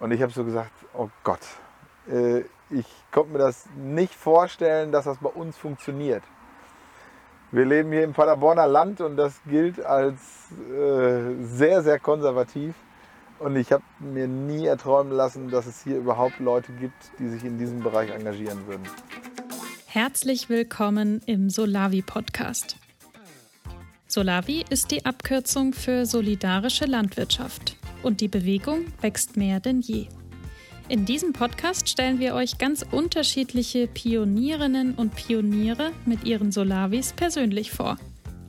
Und ich habe so gesagt, oh Gott, äh, ich konnte mir das nicht vorstellen, dass das bei uns funktioniert. Wir leben hier im Paderborner Land und das gilt als äh, sehr, sehr konservativ. Und ich habe mir nie erträumen lassen, dass es hier überhaupt Leute gibt, die sich in diesem Bereich engagieren würden. Herzlich willkommen im Solavi Podcast. Solavi ist die Abkürzung für solidarische Landwirtschaft und die Bewegung wächst mehr denn je. In diesem Podcast stellen wir euch ganz unterschiedliche Pionierinnen und Pioniere mit ihren Solavis persönlich vor.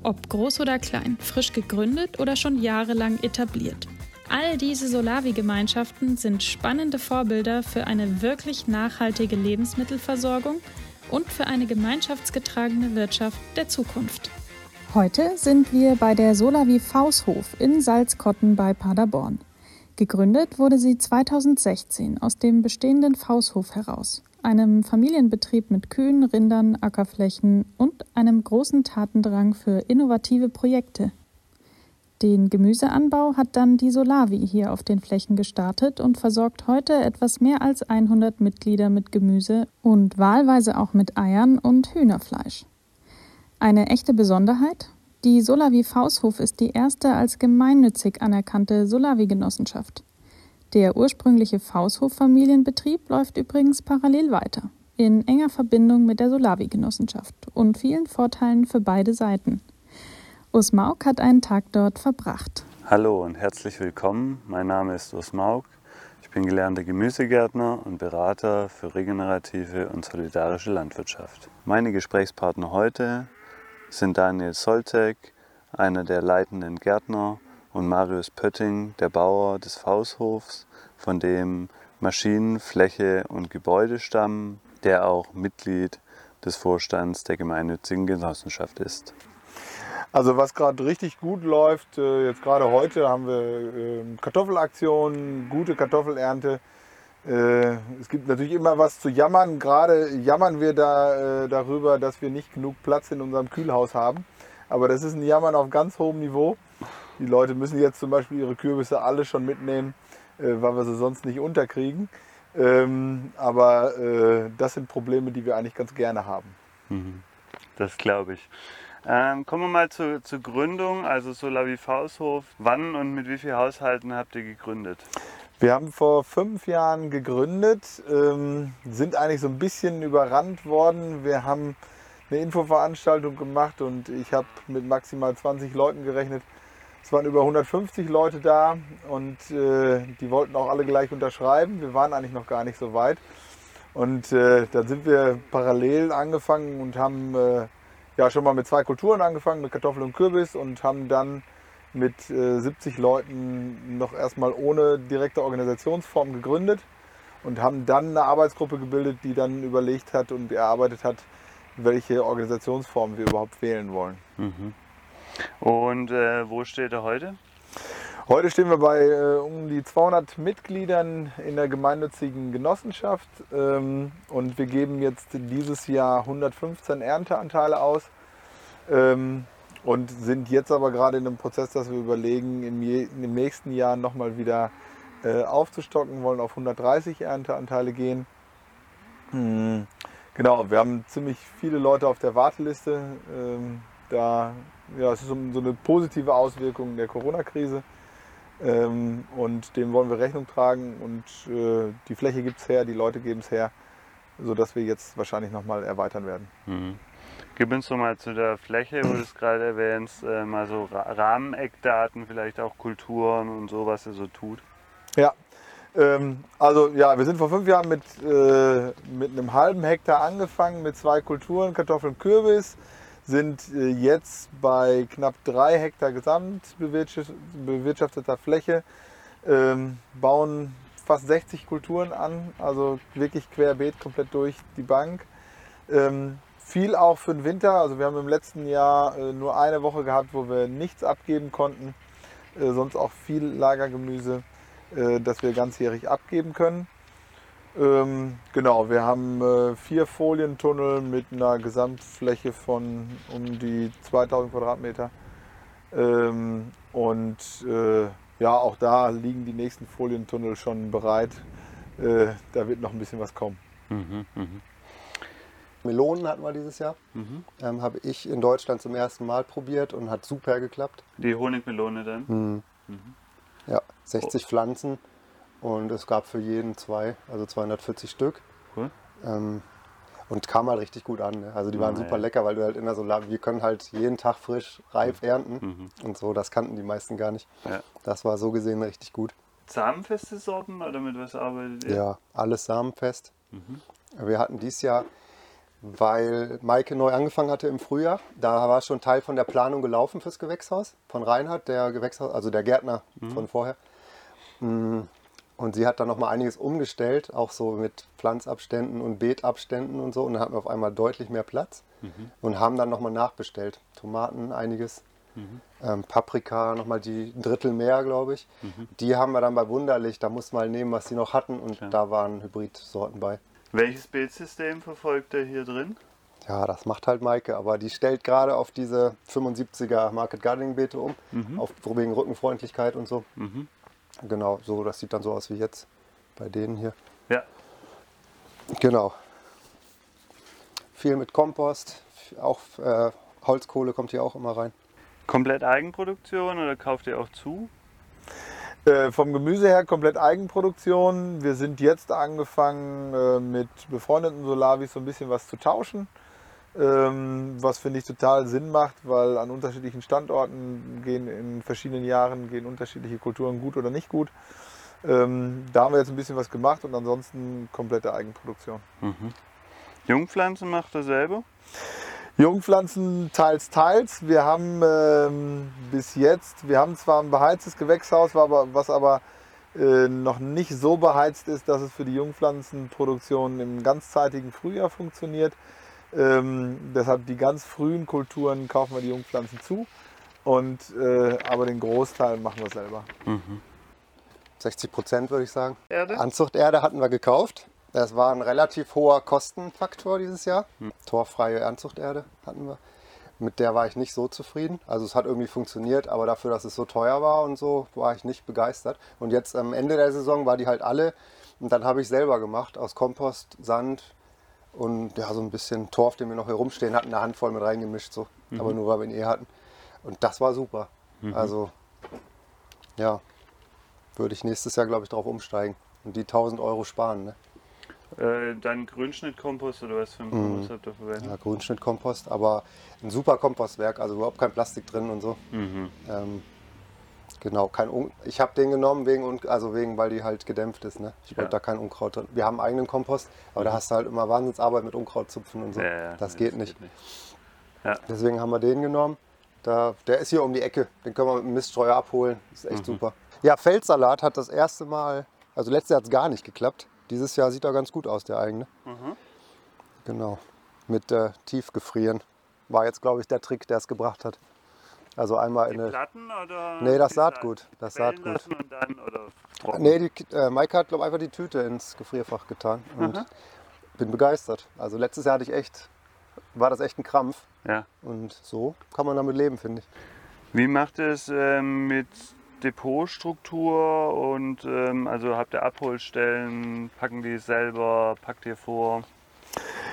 Ob groß oder klein, frisch gegründet oder schon jahrelang etabliert. All diese Solavi-Gemeinschaften sind spannende Vorbilder für eine wirklich nachhaltige Lebensmittelversorgung und für eine gemeinschaftsgetragene Wirtschaft der Zukunft. Heute sind wir bei der Solavi Faushof in Salzkotten bei Paderborn. Gegründet wurde sie 2016 aus dem bestehenden Faushof heraus, einem Familienbetrieb mit Kühen, Rindern, Ackerflächen und einem großen Tatendrang für innovative Projekte. Den Gemüseanbau hat dann die Solavi hier auf den Flächen gestartet und versorgt heute etwas mehr als 100 Mitglieder mit Gemüse und wahlweise auch mit Eiern und Hühnerfleisch. Eine echte Besonderheit? Die Solavi Faushof ist die erste als gemeinnützig anerkannte Solavi-Genossenschaft. Der ursprüngliche Faushof-Familienbetrieb läuft übrigens parallel weiter, in enger Verbindung mit der Solavi-Genossenschaft und vielen Vorteilen für beide Seiten. Urs Mauk hat einen Tag dort verbracht. Hallo und herzlich willkommen. Mein Name ist Urs Mauk. Ich bin gelernter Gemüsegärtner und Berater für regenerative und solidarische Landwirtschaft. Meine Gesprächspartner heute sind Daniel Soltek, einer der leitenden Gärtner, und Marius Pötting, der Bauer des Faushofs, von dem Maschinen, Fläche und Gebäude stammen, der auch Mitglied des Vorstands der gemeinnützigen Genossenschaft ist. Also was gerade richtig gut läuft, äh, jetzt gerade heute haben wir ähm, Kartoffelaktionen, gute Kartoffelernte. Äh, es gibt natürlich immer was zu jammern. Gerade jammern wir da äh, darüber, dass wir nicht genug Platz in unserem Kühlhaus haben. Aber das ist ein Jammern auf ganz hohem Niveau. Die Leute müssen jetzt zum Beispiel ihre Kürbisse alle schon mitnehmen, weil wir sie sonst nicht unterkriegen. Ähm, aber das sind Probleme, die wir eigentlich ganz gerne haben. Mhm. Das glaube ich. Ähm, kommen wir mal zu, zur Gründung, also Solavi Faushof. Wann und mit wie vielen Haushalten habt ihr gegründet? Wir haben vor fünf Jahren gegründet, ähm, sind eigentlich so ein bisschen überrannt worden. Wir haben eine Infoveranstaltung gemacht und ich habe mit maximal 20 Leuten gerechnet. Es waren über 150 Leute da und äh, die wollten auch alle gleich unterschreiben. Wir waren eigentlich noch gar nicht so weit. Und äh, dann sind wir parallel angefangen und haben äh, ja schon mal mit zwei Kulturen angefangen, mit Kartoffel und Kürbis und haben dann mit äh, 70 Leuten noch erstmal ohne direkte Organisationsform gegründet und haben dann eine Arbeitsgruppe gebildet, die dann überlegt hat und erarbeitet hat, welche Organisationsform wir überhaupt wählen wollen. Mhm. Und äh, wo steht er heute? Heute stehen wir bei äh, um die 200 Mitgliedern in der gemeinnützigen Genossenschaft ähm, und wir geben jetzt dieses Jahr 115 Ernteanteile aus. Ähm, und sind jetzt aber gerade in einem Prozess, dass wir überlegen, im, im nächsten Jahr nochmal wieder äh, aufzustocken, wollen auf 130 Ernteanteile gehen. Hm, genau, wir haben ziemlich viele Leute auf der Warteliste. Ähm, da, ja, es ist so, so eine positive Auswirkung der Corona-Krise. Ähm, und dem wollen wir Rechnung tragen und äh, die Fläche gibt es her, die Leute geben es her, sodass wir jetzt wahrscheinlich nochmal erweitern werden. Mhm. Gib uns doch mal zu der Fläche, wo du es gerade erwähnst, äh, mal so Rahmeneckdaten, vielleicht auch Kulturen und so, was ihr so tut. Ja, ähm, also ja, wir sind vor fünf Jahren mit, äh, mit einem halben Hektar angefangen, mit zwei Kulturen, Kartoffeln, Kürbis, sind äh, jetzt bei knapp drei Hektar gesamt bewirtschafteter Fläche, ähm, bauen fast 60 Kulturen an, also wirklich querbeet komplett durch die Bank. Ähm, viel auch für den Winter. Also wir haben im letzten Jahr äh, nur eine Woche gehabt, wo wir nichts abgeben konnten. Äh, sonst auch viel Lagergemüse, äh, das wir ganzjährig abgeben können. Ähm, genau, wir haben vier Folientunnel mit einer Gesamtfläche von um die 2000 Quadratmeter. Ähm, und ja, auch da liegen die nächsten Folientunnel schon bereit. Da wird noch ein bisschen was kommen. Mhm, mhm, Melonen hatten wir dieses Jahr. mhm. Ähm, Habe ich in Deutschland zum ersten Mal probiert und hat super geklappt. Die Honigmelone dann? Ja, 60 Pflanzen und es gab für jeden zwei, also 240 Stück. Cool. Ähm, und kam halt richtig gut an. Ne? Also die waren Ja, super ja. lecker, weil du halt in der Solar, wir können halt jeden Tag frisch reif ernten Mhm. und so. Das kannten die meisten gar nicht. Ja. Das war so gesehen richtig gut. Samenfeste Sorten oder mit was arbeitet ihr? Ja, alles samenfest. Mhm. Wir hatten dieses Jahr, weil Maike neu angefangen hatte im Frühjahr, da war schon Teil von der Planung gelaufen fürs Gewächshaus von Reinhard, der Gewächshaus, also der Gärtner von vorher. Mm, Und sie hat dann noch mal einiges umgestellt, auch so mit Pflanzabständen und Beetabständen und so. Und dann hatten wir auf einmal deutlich mehr Platz und haben dann noch mal nachbestellt. Tomaten, einiges. Ähm, Paprika, nochmal die Drittel mehr, glaube ich. Die haben wir dann bei Wunderlich, da mussten wir nehmen, was sie noch hatten und Klar. da waren Hybridsorten bei. Welches Beetsystem verfolgt ihr hier drin? Ja, das macht halt Maike, aber die stellt gerade auf diese 75er Market Gardening Beete um, auf wegen Rückenfreundlichkeit und so. Mhm. Genau, so, das sieht dann so aus wie jetzt bei denen hier. Ja. Genau. Viel mit Kompost, auch äh, Holzkohle kommt hier auch immer rein. Komplett Eigenproduktion oder kauft ihr auch zu? Äh, vom Gemüse her komplett Eigenproduktion. Wir sind jetzt angefangen äh, mit befreundeten Solavis so ein bisschen was zu tauschen. Ähm, was finde ich total Sinn macht, weil an unterschiedlichen Standorten gehen in verschiedenen Jahren gehen unterschiedliche Kulturen gut oder nicht gut. Ähm, da haben wir jetzt ein bisschen was gemacht und ansonsten komplette Eigenproduktion. Jungpflanzen macht ihr selber? Jungpflanzen teils, teils. Wir haben ähm, bis jetzt, wir haben zwar ein beheiztes Gewächshaus, war aber, was aber äh, noch nicht so beheizt ist, dass es für die Jungpflanzenproduktion im ganzzeitigen Frühjahr funktioniert. Ähm, deshalb die ganz frühen Kulturen kaufen wir die Jungpflanzen zu. Und, äh, aber den Großteil machen wir selber. 60 Prozent würde ich sagen. Erde? Anzuchterde hatten wir gekauft. Das war ein relativ hoher Kostenfaktor dieses Jahr. Torfreie Anzuchterde hatten wir. Mit der war ich nicht so zufrieden. Also es hat irgendwie funktioniert, aber dafür, dass es so teuer war und so, war ich nicht begeistert. Und jetzt am Ende der Saison war die halt alle. Und dann habe ich selber gemacht aus Kompost, Sand und ja, so ein bisschen Torf, den wir noch hier rumstehen hatten, eine Handvoll mit reingemischt. So. Aber nur weil wir ihn eh hatten. Und das war super. Also ja, würde ich nächstes Jahr, glaube ich, darauf umsteigen und die 1000 Euro sparen. Ne? Äh, dann Grünschnittkompost oder was für ein Kompost habt ihr verwendet? Ja, Grünschnittkompost, aber ein super Kompostwerk, also überhaupt kein Plastik drin und so. Mhm. Ähm, genau, kein Un ich habe den genommen wegen also wegen, weil die halt gedämpft ist. Ne? Ich wollte Ja. da kein Unkraut drin. Wir haben einen eigenen Kompost, aber da hast du halt immer Wahnsinnsarbeit mit Unkrautzupfen und so. Ja, das nee, geht nicht. Ja. Deswegen haben wir den genommen. Da, der ist hier um die Ecke. Den können wir mit dem Miststreuer abholen. Das ist echt Mhm. super. Ja, Feldsalat hat das erste Mal, also letztes Jahr hat es gar nicht geklappt. Dieses Jahr sieht er ganz gut aus, der eigene. Mhm. Genau. Mit äh, Tiefgefrieren. War jetzt, glaube ich, der Trick, der es gebracht hat. Also einmal Die in eine. Platten oder? Nee, das Saatgut. Das Saatgut. Nee, die, äh, Maike hat, glaube ich, einfach die Tüte ins Gefrierfach getan. Und Mhm. bin begeistert. Also letztes Jahr hatte ich echt, war das echt ein Krampf. Ja. Und so kann man damit leben, finde ich. Wie macht es ähm, mit Depotstruktur und ähm, also habt ihr Abholstellen, packen die selber, packt ihr vor?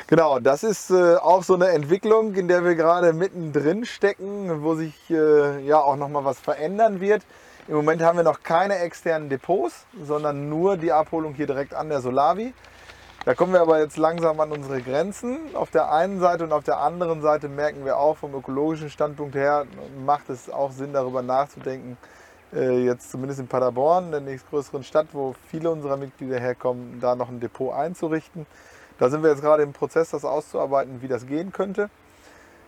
Genau, das ist äh, auch so eine Entwicklung, in der wir gerade mittendrin stecken, wo sich äh, ja auch nochmal was verändern wird. Im Moment haben wir noch keine externen Depots, sondern nur die Abholung hier direkt an der Solavi. Da kommen wir aber jetzt langsam an unsere Grenzen. Auf der einen Seite und auf der anderen Seite merken wir auch vom ökologischen Standpunkt her, macht es auch Sinn darüber nachzudenken, jetzt zumindest in Paderborn, der nächstgrößeren Stadt, wo viele unserer Mitglieder herkommen, da noch ein Depot einzurichten. Da sind wir jetzt gerade im Prozess, das auszuarbeiten, wie das gehen könnte.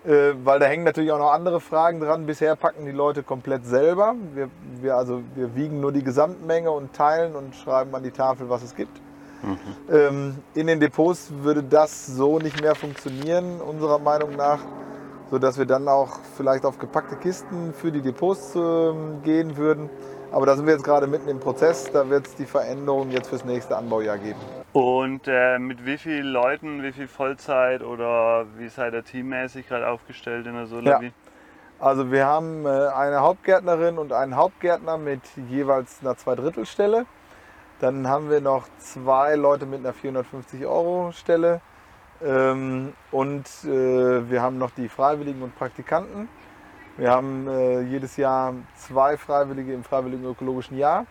Äh, weil da hängen natürlich auch noch andere Fragen dran. Bisher packen die Leute komplett selber. Wir, wir, also, wir wiegen nur die Gesamtmenge und teilen und schreiben an die Tafel, was es gibt. Ähm, in den Depots würde das so nicht mehr funktionieren, unserer Meinung nach, sodass wir dann auch vielleicht auf gepackte Kisten für die Depots ähm, gehen würden. Aber da sind wir jetzt gerade mitten im Prozess. Da wird es die Veränderung jetzt fürs nächste Anbaujahr geben. Und äh, mit wie vielen Leuten, wie viel Vollzeit oder wie seid ihr teammäßig gerade aufgestellt in der Solavi? Also wir haben äh, eine Hauptgärtnerin und einen Hauptgärtner mit jeweils einer Zweidrittelstelle. Dann haben wir noch zwei Leute mit einer 450 Euro Stelle. Ähm, und äh, wir haben noch die Freiwilligen und Praktikanten. Wir haben äh, jedes Jahr zwei Freiwillige im Freiwilligen Ökologischen Jahr.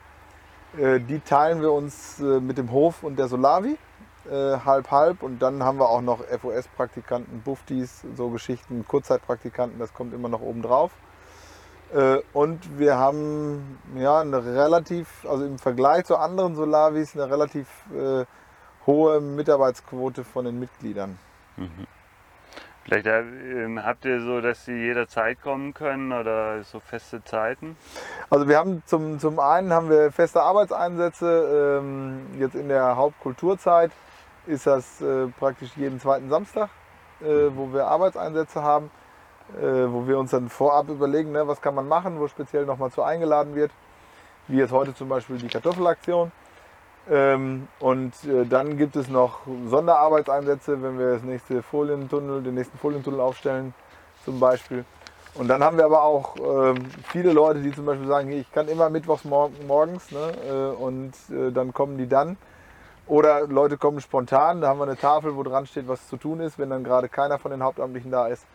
Äh, die teilen wir uns mit dem Hof und der Solavi halb halb und dann haben wir auch noch FOS-Praktikanten, Buftis, so Geschichten, Kurzzeitpraktikanten, das kommt immer noch oben drauf. Und wir haben ja eine relativ, also im Vergleich zu anderen Solavis, eine relativ hohe Mitarbeitsquote von den Mitgliedern. Mhm. Vielleicht äh, habt ihr so, dass sie jederzeit kommen können oder so feste Zeiten? Also wir haben zum, zum einen haben wir feste Arbeitseinsätze ähm, jetzt in der Hauptkulturzeit ist das äh, praktisch jeden zweiten Samstag, äh, wo wir Arbeitseinsätze haben, äh, wo wir uns dann vorab überlegen, ne, was kann man machen, wo speziell nochmal zu eingeladen wird. Wie jetzt heute zum Beispiel die Kartoffelaktion. Ähm, und äh, dann gibt es noch Sonderarbeitseinsätze, wenn wir das nächste Folientunnel, den nächsten Folientunnel aufstellen zum Beispiel. Und dann haben wir aber auch ähm, viele Leute, die zum Beispiel sagen, ich kann immer mittwochs morgens ne, äh, und äh, dann kommen die dann. Oder Leute kommen spontan, da haben wir eine Tafel, wo dran steht, was zu tun ist, wenn dann gerade keiner von den Hauptamtlichen da ist,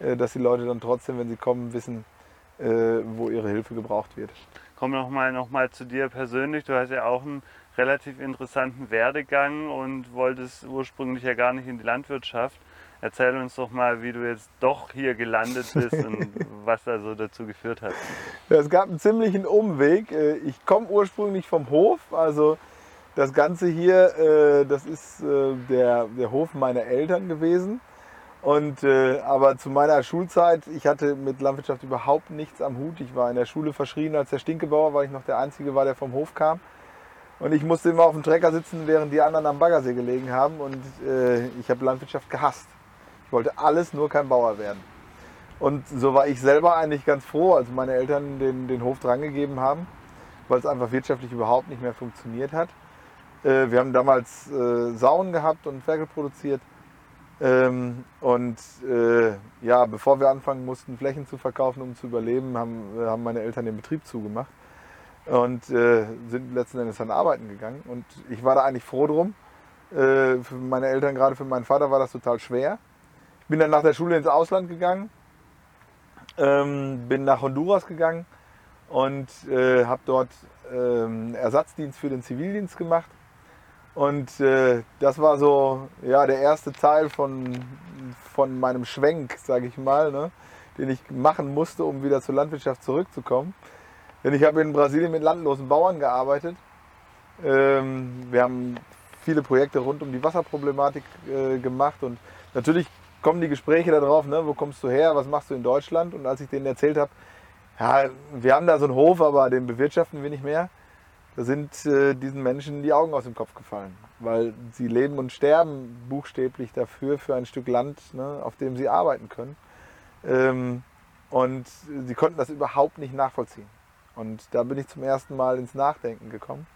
dass die Leute dann trotzdem, wenn sie kommen, wissen, wo ihre Hilfe gebraucht wird. Komm nochmal noch mal zu dir persönlich. Du hast ja auch einen relativ interessanten Werdegang und wolltest ursprünglich ja gar nicht in die Landwirtschaft. Erzähl uns doch mal, wie du jetzt doch hier gelandet bist und was da so dazu geführt hat. Ja, es gab einen ziemlichen Umweg. Äh, ich komme ursprünglich vom Hof, also das Ganze hier, äh, das ist äh, der, der Hof meiner Eltern gewesen. Und, aber zu meiner Schulzeit, ich hatte mit Landwirtschaft überhaupt nichts am Hut. Ich war in der Schule verschrien als der Stinkebauer, weil ich noch der Einzige war, der vom Hof kam. Und ich musste immer auf dem Trecker sitzen, während die anderen am Baggersee gelegen haben. Und äh, ich habe Landwirtschaft gehasst. Ich wollte alles, nur kein Bauer werden. Und so war ich selber eigentlich ganz froh, als meine Eltern den, den Hof drangegeben haben, weil es einfach wirtschaftlich überhaupt nicht mehr funktioniert hat. Äh, wir haben damals äh, Sauen gehabt und Ferkel produziert. Ähm, und äh, ja, bevor wir anfangen mussten, Flächen zu verkaufen, um zu überleben, haben, haben meine Eltern den Betrieb zugemacht und äh, sind letzten Endes dann arbeiten gegangen. Und ich war da eigentlich froh drum. Äh, für meine Eltern, gerade für meinen Vater, war das total schwer. Ich bin dann nach der Schule ins Ausland gegangen, ähm, bin nach Honduras gegangen und äh, habe dort ähm, Ersatzdienst für den Zivildienst gemacht und äh, das war so ja, der erste Teil von, von meinem Schwenk, sage ich mal, ne, den ich machen musste, um wieder zur Landwirtschaft zurückzukommen. Denn ich habe in Brasilien mit landlosen Bauern gearbeitet. Ähm, wir haben viele Projekte rund um die Wasserproblematik äh, gemacht und natürlich kommen die Gespräche darauf, ne, wo kommst du her, was machst du in Deutschland? Und als ich denen erzählt habe, ja, wir haben da so einen Hof, aber den bewirtschaften wir nicht mehr, da sind äh, diesen Menschen die Augen aus dem Kopf gefallen, weil sie leben und sterben buchstäblich dafür, für ein Stück Land, ne, auf dem sie arbeiten können. Ähm, und sie konnten das überhaupt nicht nachvollziehen. Und da bin ich zum ersten Mal ins Nachdenken gekommen.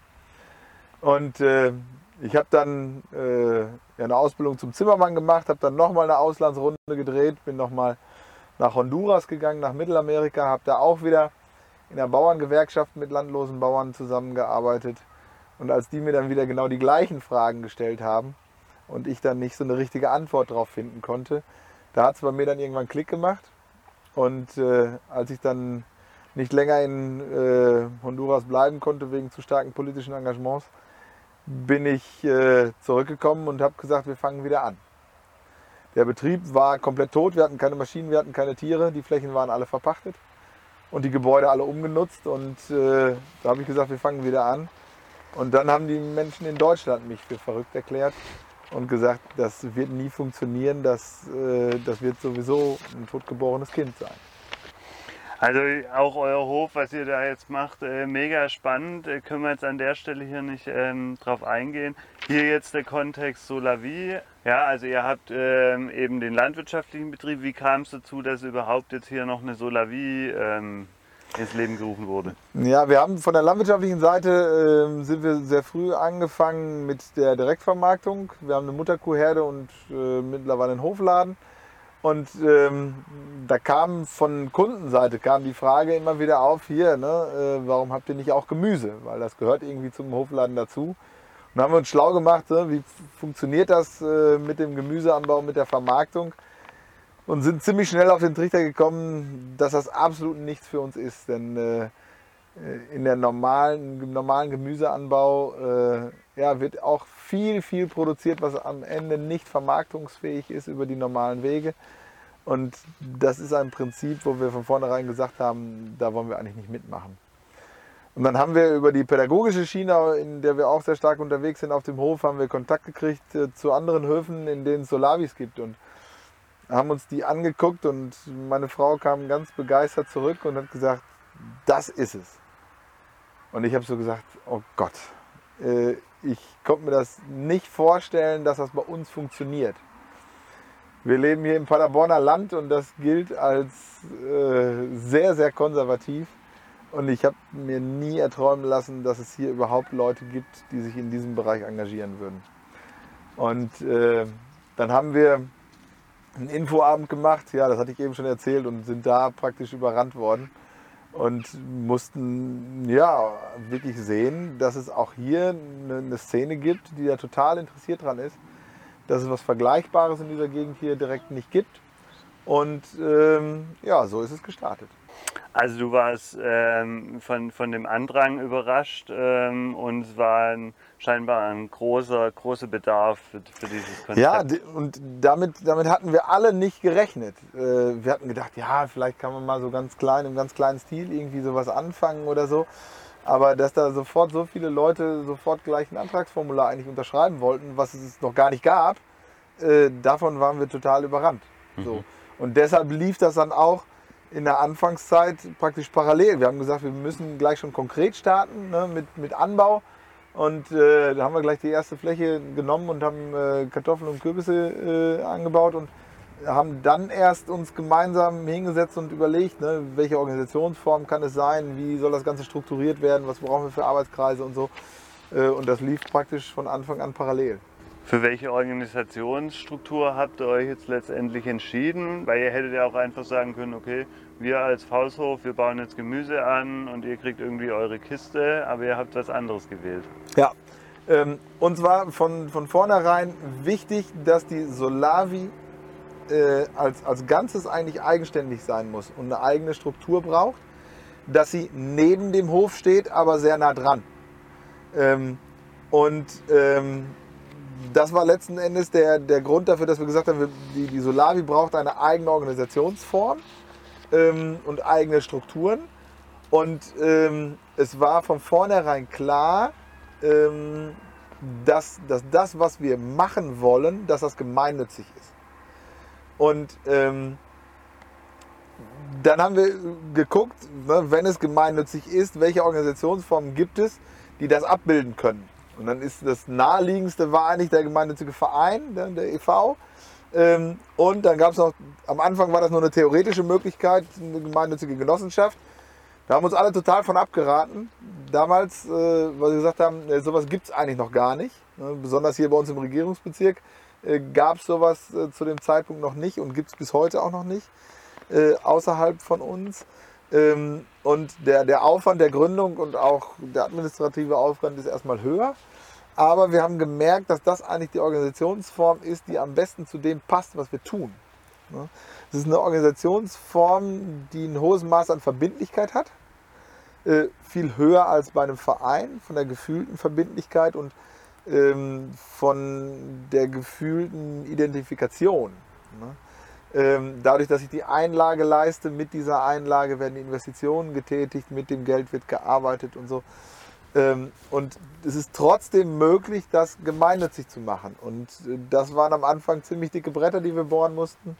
Und äh, ich habe dann äh, eine Ausbildung zum Zimmermann gemacht, habe dann nochmal eine Auslandsrunde gedreht, bin nochmal nach Honduras gegangen, nach Mittelamerika, habe da auch wieder in der Bauerngewerkschaft mit landlosen Bauern zusammengearbeitet. Und als die mir dann wieder genau die gleichen Fragen gestellt haben und ich dann nicht so eine richtige Antwort darauf finden konnte, da hat es bei mir dann irgendwann Klick gemacht. Und äh, als ich dann nicht länger in äh, Honduras bleiben konnte wegen zu starken politischen Engagements, bin ich äh, zurückgekommen und habe gesagt, wir fangen wieder an. Der Betrieb war komplett tot, wir hatten keine Maschinen, wir hatten keine Tiere, die Flächen waren alle verpachtet und die Gebäude alle umgenutzt. Und äh, da habe ich gesagt, wir fangen wieder an. Und dann haben die Menschen in Deutschland mich für verrückt erklärt und gesagt, das wird nie funktionieren, das, äh, das wird sowieso ein totgeborenes Kind sein. Also auch euer Hof, was ihr da jetzt macht, äh, mega spannend. Äh, können wir jetzt an der Stelle hier nicht ähm, drauf eingehen. Hier jetzt der Kontext Solavi. Ja, also ihr habt ähm, eben den landwirtschaftlichen Betrieb. Wie kam es dazu, dass überhaupt jetzt hier noch eine Solavi ähm, ins Leben gerufen wurde? Ja, wir haben von der landwirtschaftlichen Seite äh, sind wir sehr früh angefangen mit der Direktvermarktung. Wir haben eine Mutterkuhherde und äh, mittlerweile einen Hofladen. Und ähm, da kam von Kundenseite kam die Frage immer wieder auf, hier, ne, äh, warum habt ihr nicht auch Gemüse? Weil das gehört irgendwie zum Hofladen dazu. Und haben wir uns schlau gemacht, ne, wie funktioniert das äh, mit dem Gemüseanbau, mit der Vermarktung und sind ziemlich schnell auf den Trichter gekommen, dass das absolut nichts für uns ist. Denn äh, in der normalen, im normalen Gemüseanbau äh, ja, wird auch viel, viel produziert, was am Ende nicht vermarktungsfähig ist über die normalen Wege. Und das ist ein Prinzip, wo wir von vornherein gesagt haben, da wollen wir eigentlich nicht mitmachen. Und dann haben wir über die pädagogische Schiene, in der wir auch sehr stark unterwegs sind auf dem Hof, haben wir Kontakt gekriegt äh, zu anderen Höfen, in denen es Solavis gibt. Und haben uns die angeguckt und meine Frau kam ganz begeistert zurück und hat gesagt, das ist es. Und ich habe so gesagt, oh Gott, äh, ich konnte mir das nicht vorstellen, dass das bei uns funktioniert. Wir leben hier im Paderborner Land und das gilt als äh, sehr, sehr konservativ. Und ich habe mir nie erträumen lassen, dass es hier überhaupt Leute gibt, die sich in diesem Bereich engagieren würden. Und äh, dann haben wir einen Infoabend gemacht, ja, das hatte ich eben schon erzählt, und sind da praktisch überrannt worden und mussten ja wirklich sehen, dass es auch hier eine, Szene gibt, die da total interessiert dran ist, dass es was Vergleichbares in dieser Gegend hier direkt nicht gibt. Und ähm, ja, so ist es gestartet. Also du warst ähm, von, von dem Andrang überrascht ähm, und es war ein, scheinbar ein großer, großer Bedarf für, für dieses Konzept. Ja, und damit, damit hatten wir alle nicht gerechnet. Äh, wir hatten gedacht, ja, vielleicht kann man mal so ganz klein, im ganz kleinen Stil irgendwie sowas anfangen oder so. Aber dass da sofort so viele Leute sofort gleich ein Antragsformular eigentlich unterschreiben wollten, was es noch gar nicht gab, äh, davon waren wir total überrannt. Mhm. So. Und deshalb lief das dann auch in der Anfangszeit praktisch parallel. Wir haben gesagt, wir müssen gleich schon konkret starten ne, mit, mit Anbau. Und äh, da haben wir gleich die erste Fläche genommen und haben äh, Kartoffeln und Kürbisse äh, angebaut und haben dann erst uns gemeinsam hingesetzt und überlegt, ne, welche Organisationsform kann es sein, wie soll das Ganze strukturiert werden, was brauchen wir für Arbeitskreise und so. Äh, und das lief praktisch von Anfang an parallel. Für welche Organisationsstruktur habt ihr euch jetzt letztendlich entschieden? Weil ihr hättet ja auch einfach sagen können, okay, wir als Fausthof, wir bauen jetzt Gemüse an und ihr kriegt irgendwie eure Kiste, aber ihr habt was anderes gewählt. Ja, ähm, und zwar von, von vornherein wichtig, dass die Solavi äh, als, als Ganzes eigentlich eigenständig sein muss und eine eigene Struktur braucht, dass sie neben dem Hof steht, aber sehr nah dran. Ähm, und ähm, das war letzten Endes der, der Grund dafür, dass wir gesagt haben, die, die Solavi braucht eine eigene Organisationsform ähm, und eigene Strukturen. Und ähm, es war von vornherein klar, ähm, dass, dass das, was wir machen wollen, dass das gemeinnützig ist. Und ähm, dann haben wir geguckt, ne, wenn es gemeinnützig ist, welche Organisationsformen gibt es, die das abbilden können. Und dann ist das naheliegendste war eigentlich der gemeinnützige Verein, der, der e.V. Ähm, und dann gab es noch, am Anfang war das nur eine theoretische Möglichkeit, eine gemeinnützige Genossenschaft. Da haben uns alle total von abgeraten. Damals, äh, weil sie gesagt haben, äh, sowas gibt es eigentlich noch gar nicht. Ne? Besonders hier bei uns im Regierungsbezirk äh, gab es sowas äh, zu dem Zeitpunkt noch nicht und gibt es bis heute auch noch nicht äh, außerhalb von uns. Ähm, und der, der Aufwand der Gründung und auch der administrative Aufwand ist erstmal höher. Aber wir haben gemerkt, dass das eigentlich die Organisationsform ist, die am besten zu dem passt, was wir tun. Es ist eine Organisationsform, die ein hohes Maß an Verbindlichkeit hat. Äh, viel höher als bei einem Verein, von der gefühlten Verbindlichkeit und ähm, von der gefühlten Identifikation. Ähm, dadurch, dass ich die Einlage leiste, mit dieser Einlage werden Investitionen getätigt, mit dem Geld wird gearbeitet und so. Ähm, und es ist trotzdem möglich, das gemeinnützig zu machen. Und äh, das waren am Anfang ziemlich dicke Bretter, die wir bohren mussten.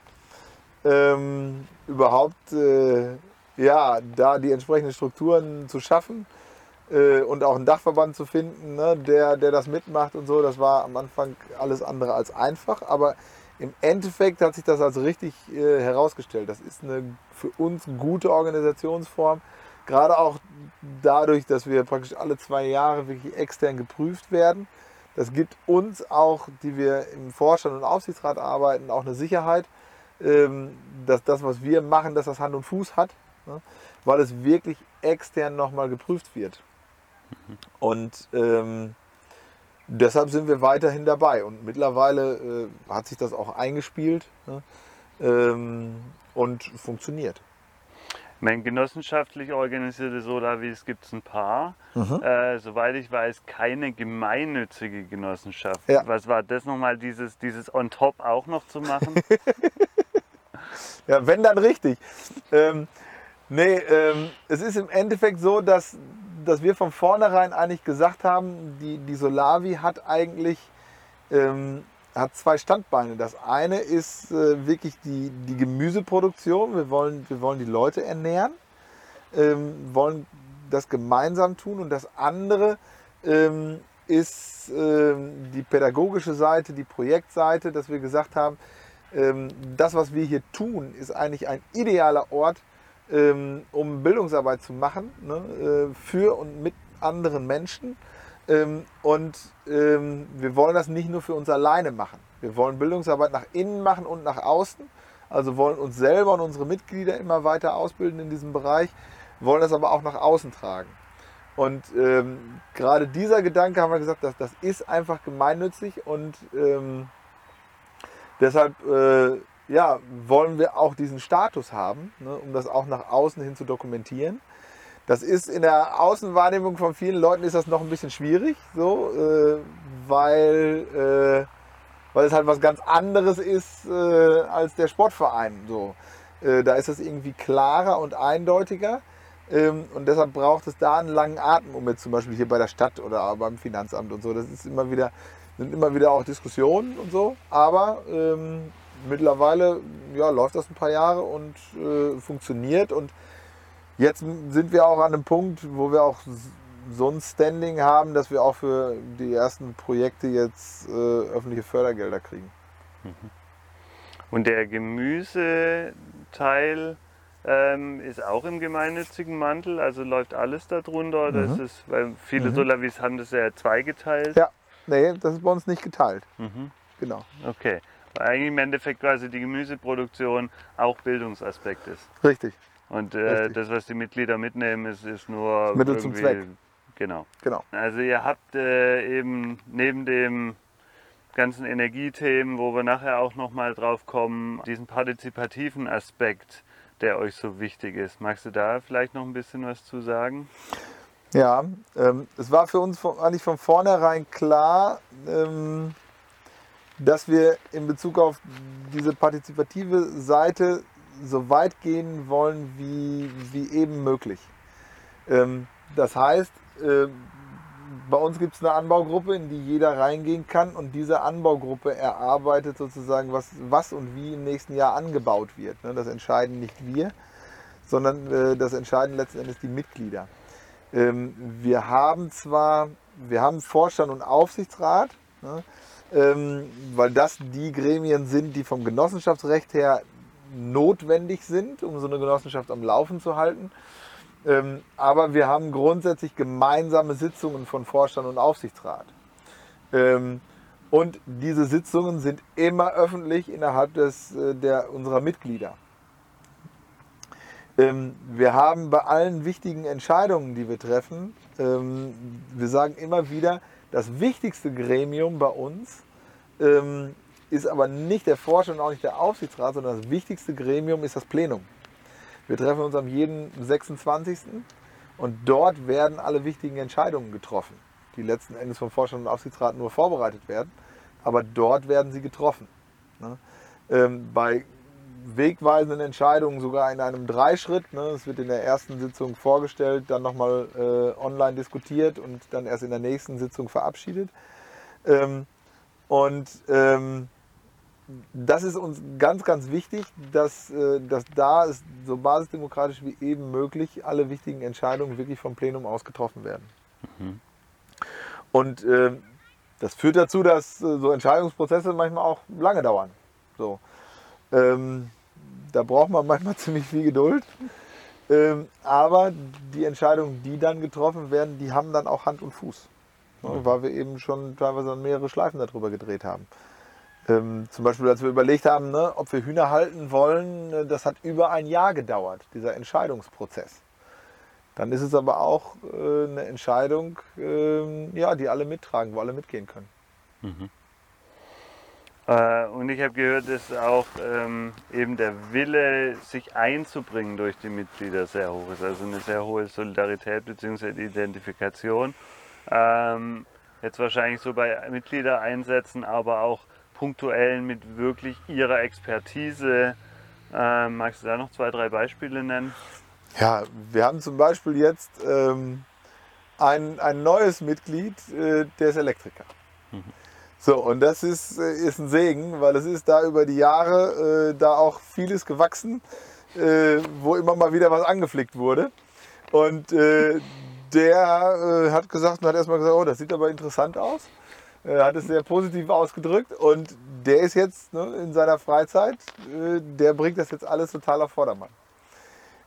Ähm, überhaupt äh, ja, da die entsprechenden Strukturen zu schaffen äh, und auch einen Dachverband zu finden, ne, der, der das mitmacht und so. Das war am Anfang alles andere als einfach. Aber im Endeffekt hat sich das als richtig äh, herausgestellt. Das ist eine für uns gute Organisationsform. Gerade auch dadurch, dass wir praktisch alle zwei Jahre wirklich extern geprüft werden. Das gibt uns auch, die wir im Vorstand und Aufsichtsrat arbeiten, auch eine Sicherheit, ähm, dass das, was wir machen, dass das Hand und Fuß hat, ne? weil es wirklich extern nochmal geprüft wird. Und ähm, deshalb sind wir weiterhin dabei. Und mittlerweile äh, hat sich das auch eingespielt ne? ähm, und funktioniert. Mein genossenschaftlich organisierte Solavis gibt es ein paar. Äh, soweit ich weiß, keine gemeinnützige Genossenschaft. Ja. Was war das nochmal, dieses, dieses on top auch noch zu machen? Ja, wenn dann richtig. Ähm, nee, ähm, es ist im Endeffekt so, dass, dass wir von vornherein eigentlich gesagt haben, die, die Solavi hat eigentlich ähm, hat zwei Standbeine. Das eine ist äh, wirklich die, die Gemüseproduktion. Wir wollen, wir wollen die Leute ernähren, ähm, wollen das gemeinsam tun. Und das andere ähm, ist ähm, die pädagogische Seite, die Projektseite, dass wir gesagt haben, ähm, das, was wir hier tun, ist eigentlich ein idealer Ort, ähm, um Bildungsarbeit zu machen, ne, äh, für und mit anderen Menschen. Ähm, und ähm, wir wollen das nicht nur für uns alleine machen. Wir wollen Bildungsarbeit nach innen machen und nach außen. Also wollen uns selber und unsere Mitglieder immer weiter ausbilden in diesem Bereich, wollen das aber auch nach außen tragen. Und ähm, gerade dieser Gedanke haben wir gesagt, dass das ist einfach gemeinnützig und ähm, deshalb äh, ja, wollen wir auch diesen Status haben, ne, um das auch nach außen hin zu dokumentieren. Das ist in der Außenwahrnehmung von vielen Leuten ist das noch ein bisschen schwierig, so, äh, weil, äh, weil es halt was ganz anderes ist äh, als der Sportverein. So. Äh, da ist es irgendwie klarer und eindeutiger. Ähm, und deshalb braucht es da einen langen Atem, um jetzt zum Beispiel hier bei der Stadt oder beim Finanzamt und so. Das ist immer wieder, sind immer wieder auch Diskussionen und so. Aber ähm, mittlerweile ja, läuft das ein paar Jahre und äh, funktioniert. Und jetzt sind wir auch an einem Punkt, wo wir auch so ein Standing haben, dass wir auch für die ersten Projekte jetzt äh, öffentliche Fördergelder kriegen. Und der Gemüseteil ähm, ist auch im gemeinnützigen Mantel, also läuft alles darunter. Oder ist es, weil viele Solavis haben das ja zweigeteilt. Ja, nee, das ist bei uns nicht geteilt. Mhm. Genau. Okay. Weil eigentlich im Endeffekt quasi die Gemüseproduktion auch Bildungsaspekt ist. Richtig, Und äh, Richtig. das, was die Mitglieder mitnehmen, ist, ist nur Mittel zum Zweck. Genau. genau. Also ihr habt äh, eben neben dem ganzen Energiethemen, wo wir nachher auch nochmal drauf kommen, diesen partizipativen Aspekt, der euch so wichtig ist. Magst du da vielleicht noch ein bisschen was zu sagen? Ja, ähm, es war für uns von, eigentlich von vornherein klar, ähm, dass wir in Bezug auf diese partizipative Seite so weit gehen wollen, wie, wie eben möglich. Ähm, das heißt, äh, bei uns gibt es eine Anbaugruppe, in die jeder reingehen kann und diese Anbaugruppe erarbeitet sozusagen, was, was und wie im nächsten Jahr angebaut wird. Ne? Das entscheiden nicht wir, sondern äh, das entscheiden letzten Endes die Mitglieder. Ähm, wir haben zwar, wir haben Vorstand und Aufsichtsrat, ne, weil das die Gremien sind, die vom Genossenschaftsrecht her notwendig sind, um so eine Genossenschaft am Laufen zu halten. Ähm, aber wir haben grundsätzlich gemeinsame Sitzungen von Vorstand und Aufsichtsrat. Ähm, und diese Sitzungen sind immer öffentlich innerhalb des, äh, der, unserer Mitglieder. Ähm, wir haben bei allen wichtigen Entscheidungen, die wir treffen, ähm, wir sagen immer wieder, das wichtigste Gremium bei uns ähm, ist aber nicht der Vorstand und auch nicht der Aufsichtsrat, sondern das wichtigste Gremium ist das Plenum. Wir treffen uns am jeden 26. und dort werden alle wichtigen Entscheidungen getroffen, die letzten Endes vom Vorstand und Aufsichtsrat nur vorbereitet werden, aber dort werden sie getroffen. Ne? Ähm, bei wegweisenden Entscheidungen sogar in einem Dreischritt. Ne? Es wird in der ersten Sitzung vorgestellt, dann nochmal äh, online diskutiert und dann erst in der nächsten Sitzung verabschiedet. Ähm, und ähm, das ist uns ganz, ganz wichtig, dass, äh, dass da es so basisdemokratisch wie eben möglich alle wichtigen Entscheidungen wirklich vom Plenum aus getroffen werden. Und ähm, das führt dazu, dass äh, so Entscheidungsprozesse manchmal auch lange dauern. So. Ähm, da braucht man manchmal ziemlich viel Geduld. Ähm, aber die Entscheidungen, die dann getroffen werden, die haben dann auch Hand und Fuß. Ne, Weil wir eben schon teilweise mehrere Schleifen darüber gedreht haben. Ähm, zum Beispiel, als wir überlegt haben, ne, ob wir Hühner halten wollen, äh, das hat über ein Jahr gedauert, dieser Entscheidungsprozess. Dann ist es aber auch äh, eine Entscheidung, äh, ja, die alle mittragen, wo alle mitgehen können. Mhm. Äh, und ich habe gehört, dass auch ähm, eben der Wille, sich einzubringen durch die Mitglieder sehr hoch ist. Also eine sehr hohe Solidarität bzw. Identifikation. Ähm, jetzt wahrscheinlich so bei Mitgliedereinsätzen, aber auch punktuell mit wirklich ihrer Expertise. Äh, magst du da noch zwei, drei Beispiele nennen? Ja, wir haben zum Beispiel jetzt ähm, ein, ein neues Mitglied, äh, der ist Elektriker. Mhm. So, und das ist, äh, ist ein Segen, weil es ist da über die Jahre äh, da auch vieles gewachsen, äh, wo immer mal wieder was angeflickt wurde. Und äh, der hat gesagt und hat erstmal gesagt, oh, das sieht aber interessant aus. Er hat es sehr positiv ausgedrückt und der ist jetzt ne, in seiner Freizeit, äh, der bringt das jetzt alles total auf Vordermann.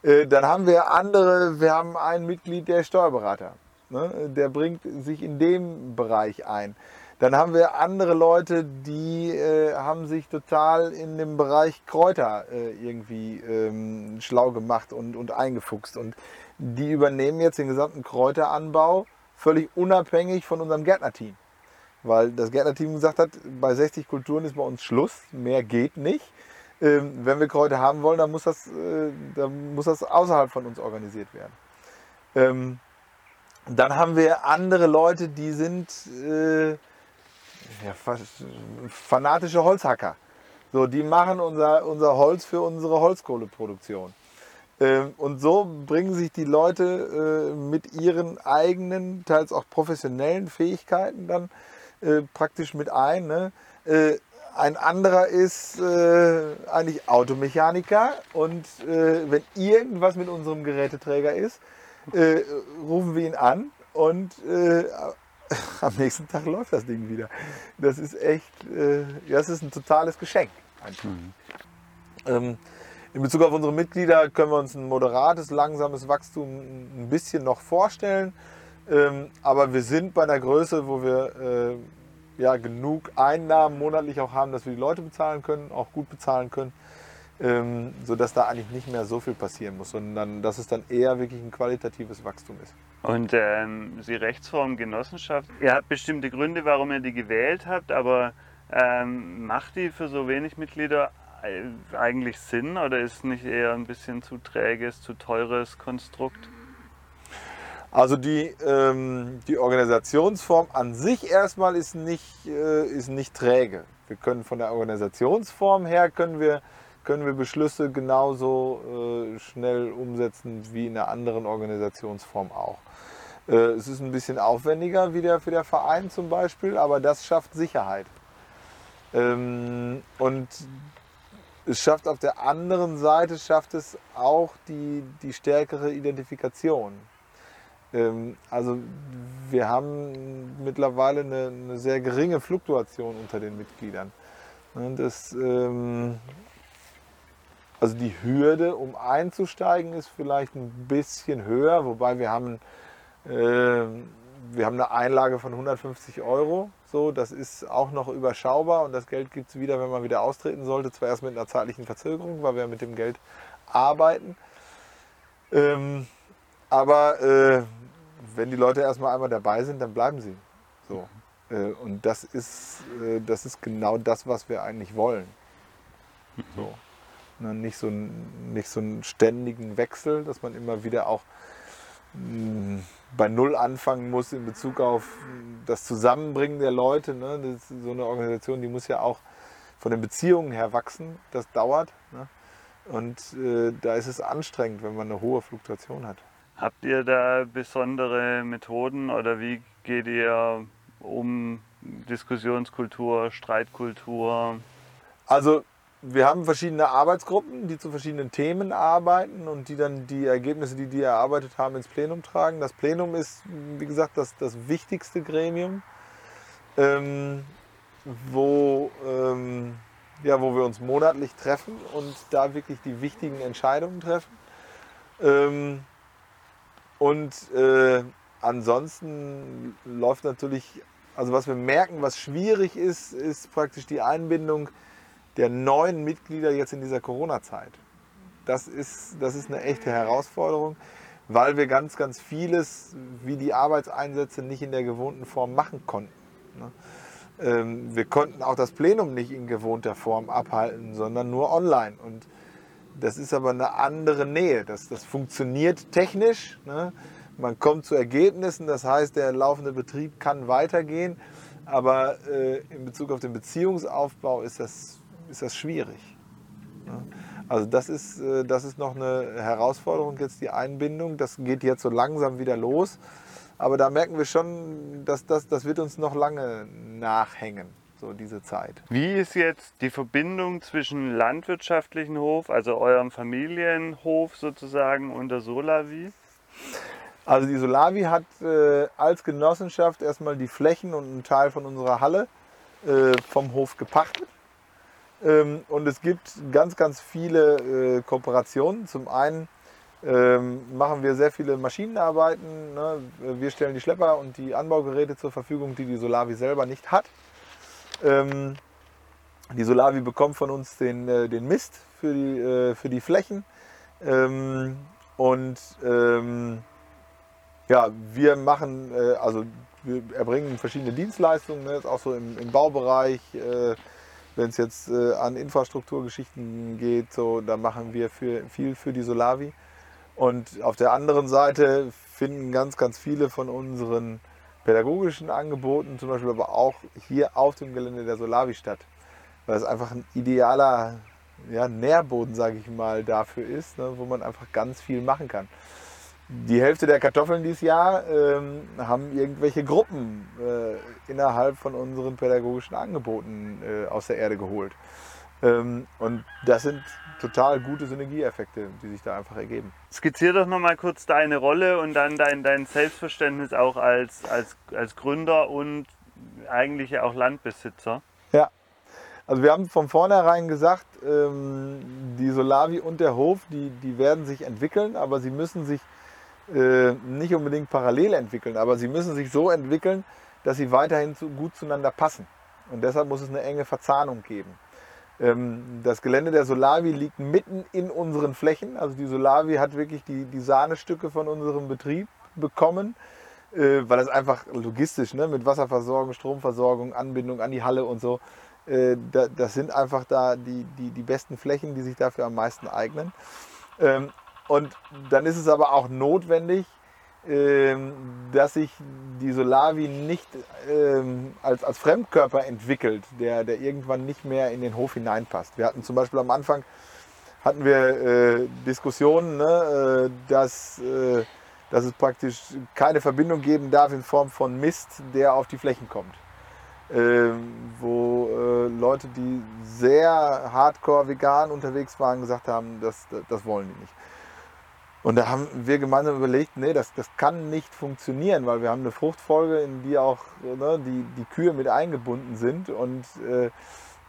Äh, dann haben wir andere, wir haben ein Mitglied, der Steuerberater. Ne, der bringt sich in dem Bereich ein. Dann haben wir andere Leute, die äh, haben sich total in dem Bereich Kräuter äh, irgendwie ähm, schlau gemacht und, und eingefuchst. Und die übernehmen jetzt den gesamten Kräuteranbau völlig unabhängig von unserem Gärtnerteam. Weil das Gärtnerteam gesagt hat, bei 60 Kulturen ist bei uns Schluss, mehr geht nicht. Ähm, wenn wir Kräuter haben wollen, dann muss das, äh, dann muss das außerhalb von uns organisiert werden. Ähm, dann haben wir andere Leute, die sind äh, ja, fanatische Holzhacker. So, die machen unser, unser Holz für unsere Holzkohleproduktion. Ähm, und so bringen sich die Leute äh, mit ihren eigenen, teils auch professionellen Fähigkeiten dann äh, praktisch mit ein. Ne? Äh, ein anderer ist eigentlich Automechaniker und wenn irgendwas mit unserem Geräteträger ist, rufen wir ihn an und am nächsten Tag läuft das Ding wieder. Das ist echt, das ist ein totales Geschenk. Mhm. Ähm, in Bezug auf unsere Mitglieder können wir uns ein moderates, langsames Wachstum ein bisschen noch vorstellen. Ähm, aber wir sind bei einer Größe, wo wir äh, ja, genug Einnahmen monatlich auch haben, dass wir die Leute bezahlen können, auch gut bezahlen können, ähm, sodass da eigentlich nicht mehr so viel passieren muss, sondern dass es dann eher wirklich ein qualitatives Wachstum ist. Und ähm, die Rechtsform Genossenschaft, ihr habt bestimmte Gründe, warum ihr die gewählt habt, aber ähm, macht die für so wenig Mitglieder eigentlich Sinn oder ist nicht eher ein bisschen zu träges, zu teures Konstrukt? Also die, ähm, die Organisationsform an sich erstmal ist nicht, äh, ist nicht träge. Wir können von der Organisationsform her können wir, können wir Beschlüsse genauso äh, schnell umsetzen wie in einer anderen Organisationsform auch. Äh, es ist ein bisschen aufwendiger wie der, für der Verein zum Beispiel, aber das schafft Sicherheit. Ähm, und es schafft auf der anderen Seite schafft es auch die, die stärkere Identifikation. Ähm, also wir haben mittlerweile eine, eine, sehr geringe Fluktuation unter den Mitgliedern. Das, ähm, also die Hürde, um einzusteigen, ist vielleicht ein bisschen höher, wobei wir haben, äh, wir haben eine Einlage von 150 Euro. So, das ist auch noch überschaubar und das Geld gibt es wieder, wenn man wieder austreten sollte. Zwar erst mit einer zeitlichen Verzögerung, weil wir mit dem Geld arbeiten. Ähm, aber äh, wenn die Leute erstmal einmal dabei sind, dann bleiben sie. So. Äh, und das ist, äh, das ist genau das, was wir eigentlich wollen. So. Ne, nicht, so ein, nicht so einen ständigen Wechsel, dass man immer wieder auch mh, mm, bei Null anfangen muss in Bezug auf das Zusammenbringen der Leute. Ne? Das so eine Organisation, die muss ja auch von den Beziehungen her wachsen. Das dauert. Ne? Und äh, da ist es anstrengend, wenn man eine hohe Fluktuation hat. Habt ihr da besondere Methoden oder wie geht ihr um Diskussionskultur, Streitkultur? Also wir haben verschiedene Arbeitsgruppen, die zu verschiedenen Themen arbeiten und die dann die Ergebnisse, die die erarbeitet haben, ins Plenum tragen. Das Plenum ist, wie gesagt, das, das wichtigste Gremium, ähm, wo, ähm, ja, wo wir uns monatlich treffen und da wirklich die wichtigen Entscheidungen treffen. Ähm, und äh, ansonsten läuft natürlich Also was wir merken, was schwierig ist, ist praktisch die Einbindung der neuen Mitglieder jetzt in dieser Corona-Zeit. Das ist, das ist eine echte Herausforderung, weil wir ganz, ganz vieles wie die Arbeitseinsätze nicht in der gewohnten Form machen konnten. Ne? Ähm, wir konnten auch das Plenum nicht in gewohnter Form abhalten, sondern nur online. Und das ist aber eine andere Nähe. Das, das funktioniert technisch. Ne? Man kommt zu Ergebnissen, das heißt, der laufende Betrieb kann weitergehen. Aber äh, in Bezug auf den Beziehungsaufbau ist das, ist das schwierig. Also das ist, äh, das ist noch eine Herausforderung, jetzt die Einbindung. Das geht jetzt so langsam wieder los. Aber da merken wir schon, dass das, das wird uns noch lange nachhängen, so diese Zeit. Wie ist jetzt die Verbindung zwischen landwirtschaftlichen Hof, also eurem Familienhof sozusagen, und der Solavi? Also die Solavi hat äh, als Genossenschaft erstmal die Flächen und einen Teil von unserer Halle äh, vom Hof gepachtet. Ähm, und es gibt ganz, ganz viele äh, Kooperationen. Zum einen ähm, machen wir sehr viele Maschinenarbeiten. Ne? Wir stellen die Schlepper und die Anbaugeräte zur Verfügung, die die Solavi selber nicht hat. Ähm, die Solavi bekommt von uns den, äh, den Mist für die, äh, für die Flächen. Ähm, und ähm, ja, wir machen, äh, also wir erbringen verschiedene Dienstleistungen, ne? auch so im, im Baubereich. Äh, wenn es jetzt äh, an Infrastrukturgeschichten geht, so, da machen wir für, viel für die Solavi. Und auf der anderen Seite finden ganz, ganz viele von unseren pädagogischen Angeboten, zum Beispiel aber auch hier auf dem Gelände der Solavi statt, weil es einfach ein idealer ja, Nährboden, sage ich mal, dafür ist, ne, wo man einfach ganz viel machen kann. Die Hälfte der Kartoffeln dieses Jahr ähm, haben irgendwelche Gruppen äh, innerhalb von unseren pädagogischen Angeboten äh, aus der Erde geholt. Ähm, und das sind total gute Synergieeffekte, die sich da einfach ergeben. Skizzier doch nochmal kurz deine Rolle und dann dein, dein Selbstverständnis auch als, als, als Gründer und eigentlich auch Landbesitzer. Ja, also wir haben von vornherein gesagt, ähm, die Solavi und der Hof, die, die werden sich entwickeln, aber sie müssen sich äh, nicht unbedingt parallel entwickeln, aber sie müssen sich so entwickeln, dass sie weiterhin zu, gut zueinander passen. Und deshalb muss es eine enge Verzahnung geben. Ähm, das Gelände der Solavi liegt mitten in unseren Flächen. Also die Solavi hat wirklich die, die Sahnestücke von unserem Betrieb bekommen, äh, weil das einfach logistisch ne, mit Wasserversorgung, Stromversorgung, Anbindung an die Halle und so, äh, das sind einfach da die, die, die besten Flächen, die sich dafür am meisten eignen. Ähm, und dann ist es aber auch notwendig, ähm, dass sich die Solavi nicht ähm, als, als Fremdkörper entwickelt, der, der irgendwann nicht mehr in den Hof hineinpasst. Wir hatten zum Beispiel am Anfang hatten wir äh, Diskussionen, ne, äh, dass, äh, dass es praktisch keine Verbindung geben darf in Form von Mist, der auf die Flächen kommt. Ähm, wo äh, Leute, die sehr hardcore vegan unterwegs waren, gesagt haben, das, das wollen die nicht. Und da haben wir gemeinsam überlegt, nee, das, das kann nicht funktionieren, weil wir haben eine Fruchtfolge, in die auch ne, die, die Kühe mit eingebunden sind und äh,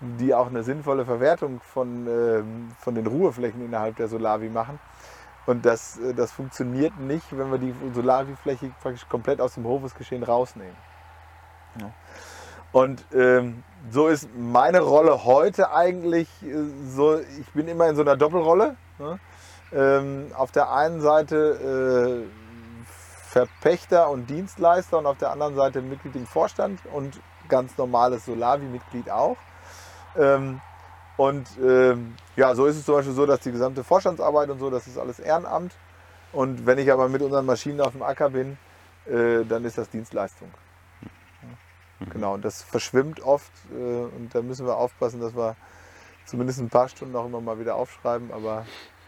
die auch eine sinnvolle Verwertung von, äh, von den Ruheflächen innerhalb der Solavi machen. Und das, äh, das funktioniert nicht, wenn wir die Solavi-Fläche praktisch komplett aus dem Hofesgeschehen rausnehmen. Ja. Und ähm, so ist meine Rolle heute eigentlich äh, so, ich bin immer in so einer Doppelrolle. Ne? Ähm, auf der einen Seite äh, Verpächter und Dienstleister und auf der anderen Seite Mitglied im Vorstand und ganz normales Solavi-Mitglied auch. Ähm, und ähm, ja, so ist es zum Beispiel so, dass die gesamte Vorstandsarbeit und so, das ist alles Ehrenamt. Und wenn ich aber mit unseren Maschinen auf dem Acker bin, äh, dann ist das Dienstleistung. Mhm. Genau, und das verschwimmt oft äh, und da müssen wir aufpassen, dass wir zumindest ein paar Stunden auch immer mal wieder aufschreiben, aber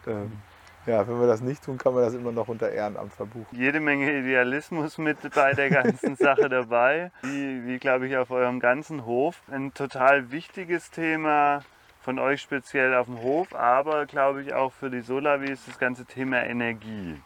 ähm, ja, wenn wir das nicht tun, kann man das immer noch unter Ehrenamt verbuchen. Jede Menge Idealismus mit bei der ganzen Sache dabei, wie, wie glaube ich auf eurem ganzen Hof. Ein total wichtiges Thema von euch speziell auf dem Hof, aber glaube ich auch für die Solavi ist das ganze Thema Energie.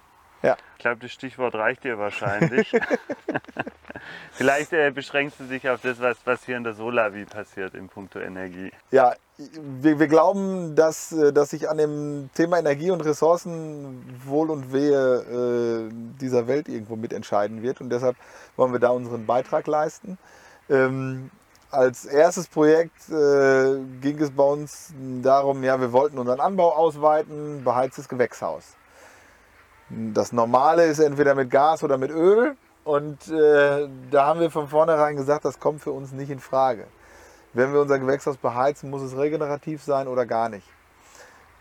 Ja. Ich glaube, das Stichwort reicht dir wahrscheinlich. Vielleicht äh, beschränkst du dich auf das, was, was hier in der Solavi passiert in puncto Energie. Ja, wir, wir glauben, dass, äh, dass sich an dem Thema Energie und Ressourcen Wohl und Wehe äh, dieser Welt irgendwo mitentscheiden wird. Und deshalb wollen wir da unseren Beitrag leisten. Ähm, als erstes Projekt äh, ging es bei uns darum, ja, wir wollten unseren Anbau ausweiten, beheiztes Gewächshaus. Das Normale ist entweder mit Gas oder mit Öl. Und äh, da haben wir von vornherein gesagt, das kommt für uns nicht in Frage. Wenn wir unser Gewächshaus beheizen, muss es regenerativ sein oder gar nicht.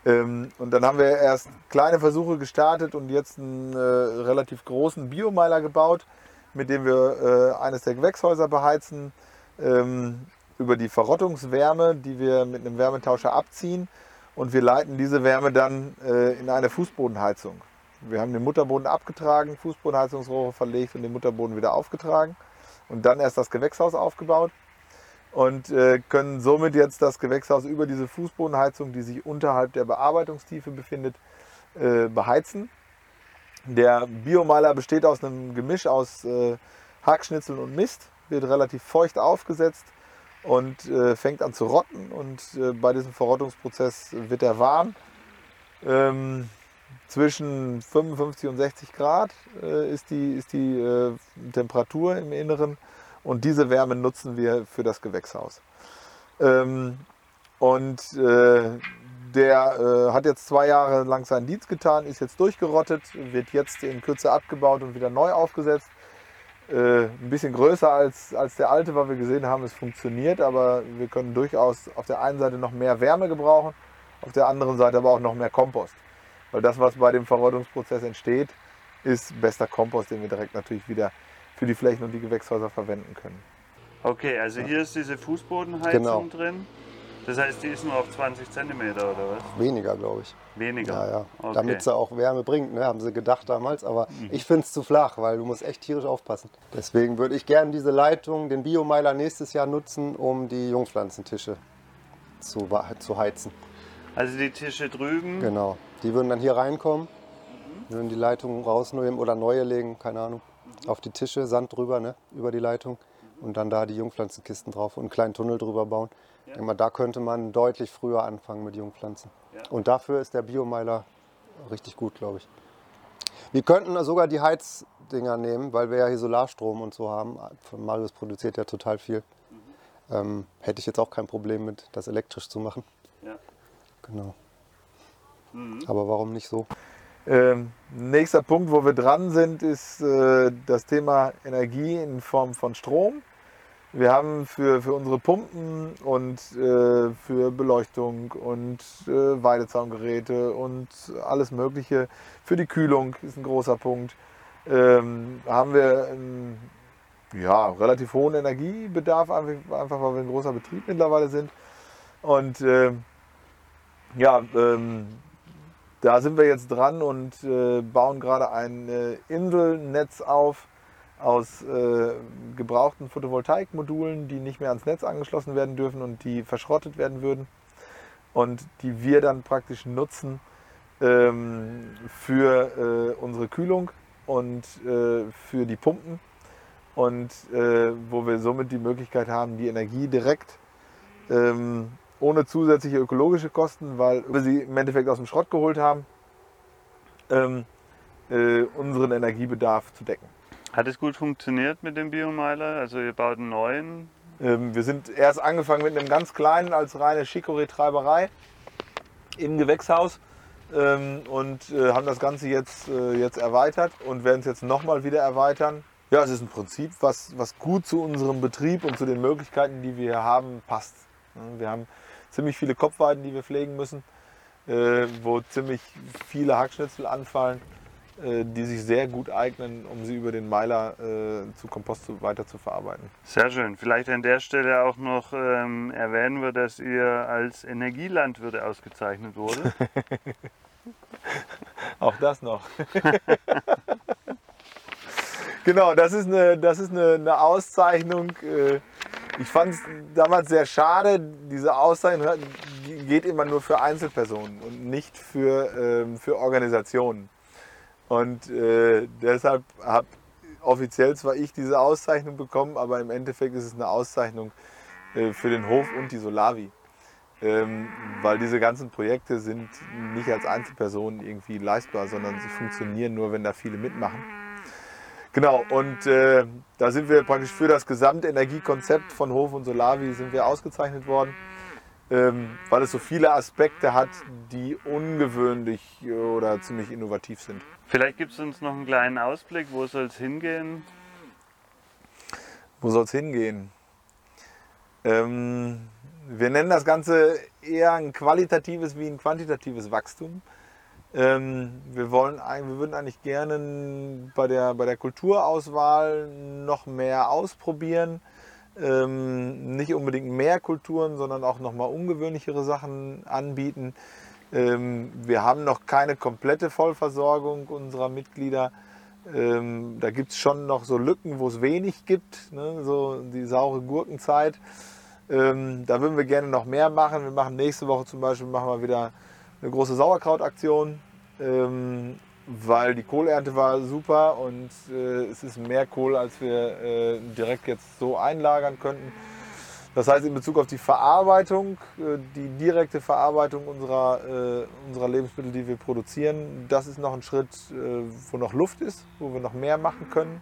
Ähm, und dann haben wir erst kleine Versuche gestartet und jetzt einen äh, relativ großen Biomeiler gebaut, mit dem wir äh, eines der Gewächshäuser beheizen ähm, über die Verrottungswärme, die wir mit einem Wärmetauscher abziehen. Und wir leiten diese Wärme dann äh, in eine Fußbodenheizung. Wir haben den Mutterboden abgetragen, Fußbodenheizungsrohre verlegt und den Mutterboden wieder aufgetragen und dann erst das Gewächshaus aufgebaut und äh, können somit jetzt das Gewächshaus über diese Fußbodenheizung, die sich unterhalb der Bearbeitungstiefe befindet, äh, beheizen. Der Biomeiler besteht aus einem Gemisch aus äh, Hackschnitzeln und Mist, wird relativ feucht aufgesetzt und äh, fängt an zu rotten und äh, bei diesem Verrottungsprozess wird er warm. Ähm, zwischen 55 und 60 Grad äh, ist die, ist die äh, Temperatur im Inneren und diese Wärme nutzen wir für das Gewächshaus. Ähm, und äh, der äh, hat jetzt zwei Jahre lang seinen Dienst getan, ist jetzt durchgerottet, wird jetzt in Kürze abgebaut und wieder neu aufgesetzt. Äh, ein bisschen größer als, als der alte, weil wir gesehen haben, es funktioniert, aber wir können durchaus auf der einen Seite noch mehr Wärme gebrauchen, auf der anderen Seite aber auch noch mehr Kompost. Weil das, was bei dem Verrottungsprozess entsteht, ist bester Kompost, den wir direkt natürlich wieder für die Flächen und die Gewächshäuser verwenden können. Okay, also hier ist diese Fußbodenheizung Genau. drin. Das heißt, die ist nur auf 20 cm oder was? Weniger, glaube ich. Weniger. Ja, ja. Okay. Damit sie auch Wärme bringt, ne? haben sie gedacht damals. Aber ich finde es zu flach, weil du musst echt tierisch aufpassen. Deswegen würde ich gerne diese Leitung, den Biomeiler nächstes Jahr nutzen, um die Jungpflanzentische zu, zu heizen. Also die Tische drüben. Genau. Die würden dann hier reinkommen, würden die Leitung rausnehmen oder neue legen, keine Ahnung. Auf die Tische, Sand drüber, ne? über die Leitung. Und dann da die Jungpflanzenkisten drauf und einen kleinen Tunnel drüber bauen. Ich denke mal, da könnte man deutlich früher anfangen mit Jungpflanzen. Ja. Und dafür ist der Biomeiler richtig gut, glaube ich. Wir könnten sogar die Heizdinger nehmen, weil wir ja hier Solarstrom und so haben. Von Marius produziert ja total viel. Ähm, hätte ich jetzt auch kein Problem mit, das elektrisch zu machen. Ja. Genau. Aber warum nicht so? Ähm, nächster Punkt, wo wir dran sind, ist äh, das Thema Energie in Form von Strom. Wir haben für, für unsere Pumpen und äh, für Beleuchtung und äh, Weidezaungeräte und alles Mögliche, für die Kühlung ist ein großer Punkt, ähm, haben wir einen ja, relativ hohen Energiebedarf, einfach, einfach weil wir ein großer Betrieb mittlerweile sind. Und ähm, ja, ähm, da sind wir jetzt dran und äh, bauen gerade ein äh, Inselnetz auf aus äh, gebrauchten Photovoltaikmodulen, die nicht mehr ans Netz angeschlossen werden dürfen und die verschrottet werden würden und die wir dann praktisch nutzen ähm, für äh, unsere Kühlung und äh, für die Pumpen und äh, wo wir somit die Möglichkeit haben, die Energie direkt ähm, ohne zusätzliche ökologische Kosten, weil wir sie im Endeffekt aus dem Schrott geholt haben, ähm, äh, unseren Energiebedarf zu decken. Hat es gut funktioniert mit dem Biomeiler? Also ihr baut einen neuen. Ähm, wir sind erst angefangen mit einem ganz kleinen als reine Chicorée-Treiberei im Gewächshaus ähm, und äh, haben das Ganze jetzt, äh, jetzt erweitert und werden es jetzt nochmal wieder erweitern. Ja, es ist ein Prinzip, was, was gut zu unserem Betrieb und zu den Möglichkeiten, die wir hier haben, passt. Wir haben ziemlich viele Kopfweiden, die wir pflegen müssen, äh, wo ziemlich viele Hackschnitzel anfallen, äh, die sich sehr gut eignen, um sie über den Meiler äh, zu Kompost zu, weiter zu verarbeiten. Sehr schön. Vielleicht an der Stelle auch noch ähm, erwähnen wir, dass ihr als Energielandwirte ausgezeichnet wurde. Auch das noch. genau, das ist eine, das ist eine, eine Auszeichnung. Äh, Ich fand es damals sehr schade, diese Auszeichnung geht immer nur für Einzelpersonen und nicht für, ähm, für Organisationen. Und äh, deshalb habe offiziell zwar ich diese Auszeichnung bekommen, aber im Endeffekt ist es eine Auszeichnung äh, für den Hof und die Solavi. Ähm, weil diese ganzen Projekte sind nicht als Einzelpersonen irgendwie leistbar, sondern sie funktionieren nur, wenn da viele mitmachen. Genau, und äh, da sind wir praktisch für das gesamte Energiekonzept von Hof und Solavi sind wir ausgezeichnet worden, ähm, weil es so viele Aspekte hat, die ungewöhnlich oder ziemlich innovativ sind. Vielleicht gibt es uns noch einen kleinen Ausblick, wo soll es hingehen? Wo soll es hingehen? Ähm, wir nennen das Ganze eher ein qualitatives wie ein quantitatives Wachstum. Ähm, wir, wollen, wir würden eigentlich gerne bei der, bei der Kulturauswahl noch mehr ausprobieren. Ähm, nicht unbedingt mehr Kulturen, sondern auch noch mal ungewöhnlichere Sachen anbieten. Ähm, wir haben noch keine komplette Vollversorgung unserer Mitglieder. Ähm, da gibt es schon noch so Lücken, wo es wenig gibt, ne? so die saure Gurkenzeit. Ähm, da würden wir gerne noch mehr machen. Wir machen nächste Woche zum Beispiel machen wir wieder eine große Sauerkrautaktion, ähm, weil die Kohlernte war super und äh, es ist mehr Kohl, als wir äh, direkt jetzt so einlagern könnten. Das heißt, in Bezug auf die Verarbeitung, äh, die direkte Verarbeitung unserer, äh, unserer Lebensmittel, die wir produzieren, das ist noch ein Schritt, äh, wo noch Luft ist, wo wir noch mehr machen können.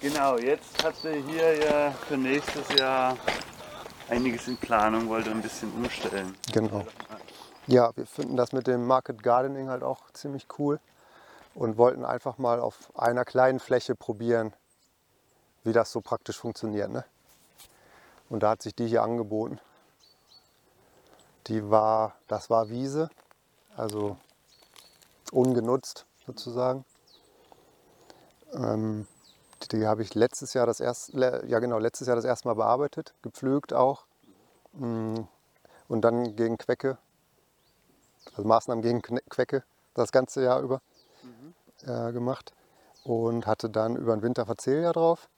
Genau, jetzt habt ihr hier ja für nächstes Jahr einiges in Planung, wollt ihr ein bisschen umstellen. Genau. Ja, wir finden das mit dem Market Gardening halt auch ziemlich cool und wollten einfach mal auf einer kleinen Fläche probieren, wie das so praktisch funktioniert. Ne? Und da hat sich die hier angeboten. Die war, das war Wiese, also ungenutzt sozusagen. Ähm, die habe ich letztes Jahr das erste, ja genau, letztes Jahr das erste Mal bearbeitet, gepflügt auch. Mm, und dann gegen Quecke, also Maßnahmen gegen Quecke das ganze Jahr über mhm. äh, gemacht. Und hatte dann über den Winter Verzehljahr drauf.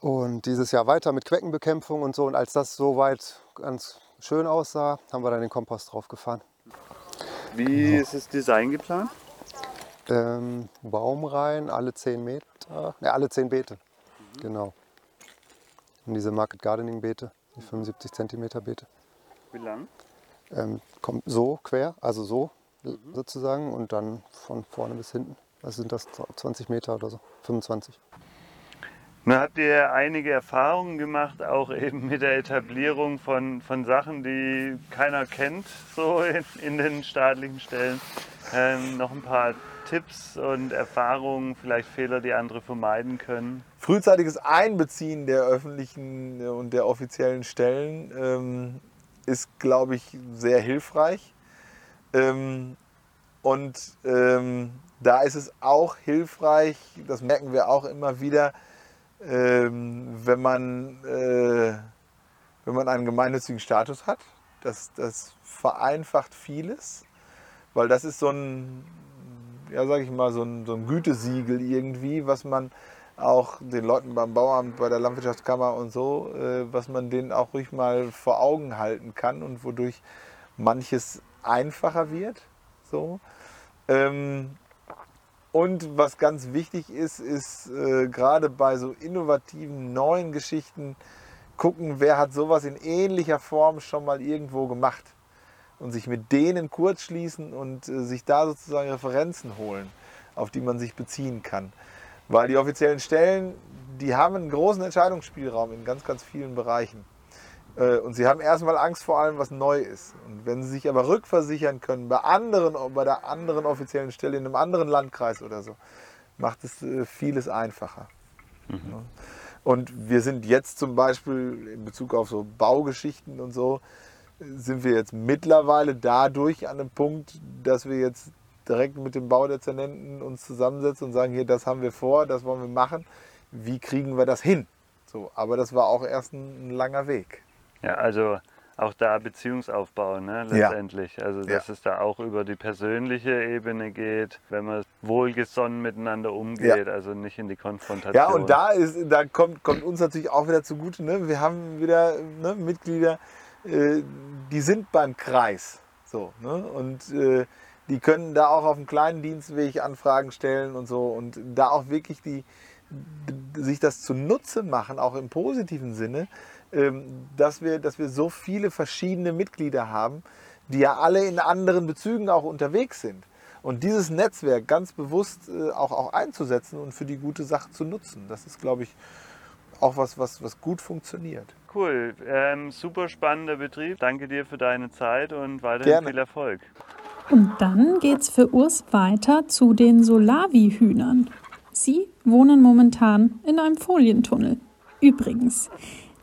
Und dieses Jahr weiter mit Queckenbekämpfung und so. Und als das soweit ganz schön aussah, haben wir dann den Kompost draufgefahren. Wie ist das Design geplant? Ähm, Baumreihen, alle 10 Meter, ne, alle 10 Beete. Mhm. Genau. Und diese Market Gardening Beete, die 75 cm Beete. Wie lang? Ähm, kommt so quer, also so mhm. sozusagen und dann von vorne bis hinten. Was sind das? 20 Meter oder so, 25. Nun habt ihr einige Erfahrungen gemacht, auch eben mit der Etablierung von, von Sachen, die keiner kennt, so in, in den staatlichen Stellen. Ähm, noch ein paar Tipps und Erfahrungen, vielleicht Fehler, die andere vermeiden können? Frühzeitiges Einbeziehen der öffentlichen und der offiziellen Stellen ähm, ist, glaube ich, sehr hilfreich. Ähm, und ähm, da ist es auch hilfreich, das merken wir auch immer wieder, ähm, wenn, man, äh, wenn man einen gemeinnützigen Status hat. Das, das vereinfacht vieles, weil das ist so ein, ja, sage ich mal, so ein, so ein Gütesiegel irgendwie, was man auch den Leuten beim Bauamt, bei der Landwirtschaftskammer und so, äh, was man denen auch ruhig mal vor Augen halten kann und wodurch manches einfacher wird. So. Ähm, und was ganz wichtig ist, ist äh, gerade bei so innovativen neuen Geschichten gucken, wer hat sowas in ähnlicher Form schon mal irgendwo gemacht und sich mit denen kurzschließen und äh, sich da sozusagen Referenzen holen, auf die man sich beziehen kann. Weil die offiziellen Stellen, die haben einen großen Entscheidungsspielraum in ganz, ganz vielen Bereichen. Äh, und sie haben erstmal Angst vor allem, was neu ist. Und wenn sie sich aber rückversichern können bei, anderen, bei der anderen offiziellen Stelle in einem anderen Landkreis oder so, macht es äh, vieles einfacher. Mhm. Und wir sind jetzt zum Beispiel in Bezug auf so Baugeschichten und so, sind wir jetzt mittlerweile dadurch an einem Punkt, dass wir jetzt direkt mit dem Baudezernenten uns zusammensetzen und sagen, hier, das haben wir vor, das wollen wir machen. Wie kriegen wir das hin? So, aber das war auch erst ein, ein langer Weg. Ja, also auch da Beziehungsaufbau, ne, letztendlich. Ja. Also, dass ja. es da auch über die persönliche Ebene geht, wenn man wohlgesonnen miteinander umgeht, ja. also nicht in die Konfrontation. Ja, und da, ist, da kommt, kommt uns natürlich auch wieder zugute, ne? wir haben wieder ne, Mitglieder, äh, die sind beim Kreis. So, ne? Und äh, die können da auch auf dem kleinen Dienstweg Anfragen stellen und so und da auch wirklich die, sich das zunutze machen, auch im positiven Sinne, ähm, dass wir, dass wir so viele verschiedene Mitglieder haben, die ja alle in anderen Bezügen auch unterwegs sind. Und dieses Netzwerk ganz bewusst äh, auch, auch einzusetzen und für die gute Sache zu nutzen, das ist, glaube ich, auch was, was, was gut funktioniert. Cool, ähm, super spannender Betrieb. Danke dir für deine Zeit und weiterhin Gerne. viel Erfolg. Und dann geht's für Urs weiter zu den Solavi-Hühnern. Sie wohnen momentan in einem Folientunnel. Übrigens,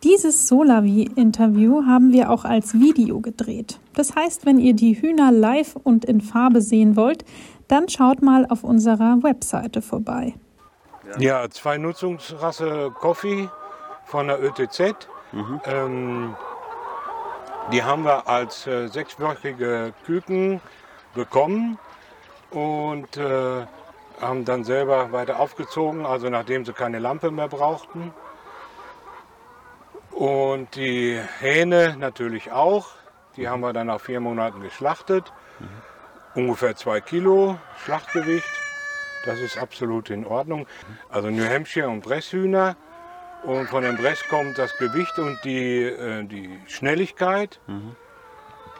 dieses Solavi-Interview haben wir auch als Video gedreht. Das heißt, wenn ihr die Hühner live und in Farbe sehen wollt, dann schaut mal auf unserer Webseite vorbei. Ja, zwei Nutzungsrasse Coffee von der ÖTZ. Ähm, die haben wir als äh, sechswöchige Küken bekommen und äh, haben dann selber weiter aufgezogen, also nachdem sie keine Lampe mehr brauchten. Und die Hähne natürlich auch. Die haben wir dann nach vier Monaten geschlachtet. Ungefähr zwei Kilo Schlachtgewicht. Das ist absolut in Ordnung. Also New Hampshire und Bresshühner. Und von dem Bress kommt das Gewicht und die, äh, die Schnelligkeit.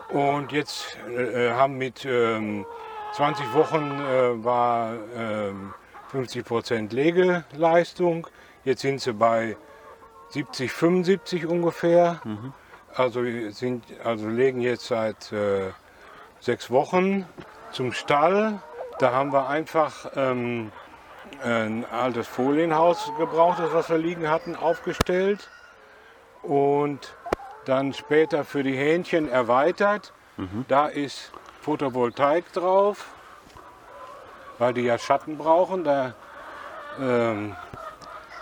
Und jetzt äh, haben mit ähm, 20 Wochen äh, war ähm, 50 Prozent Legeleistung. Jetzt sind sie bei 70, 75 ungefähr. Also sind also legen jetzt seit äh, sechs Wochen zum Stall. Da haben wir einfach ähm, ein altes Folienhaus gebrauchtes, was wir liegen hatten, aufgestellt und dann später für die Hähnchen erweitert. Da ist Photovoltaik drauf, weil die ja Schatten brauchen. Da ähm,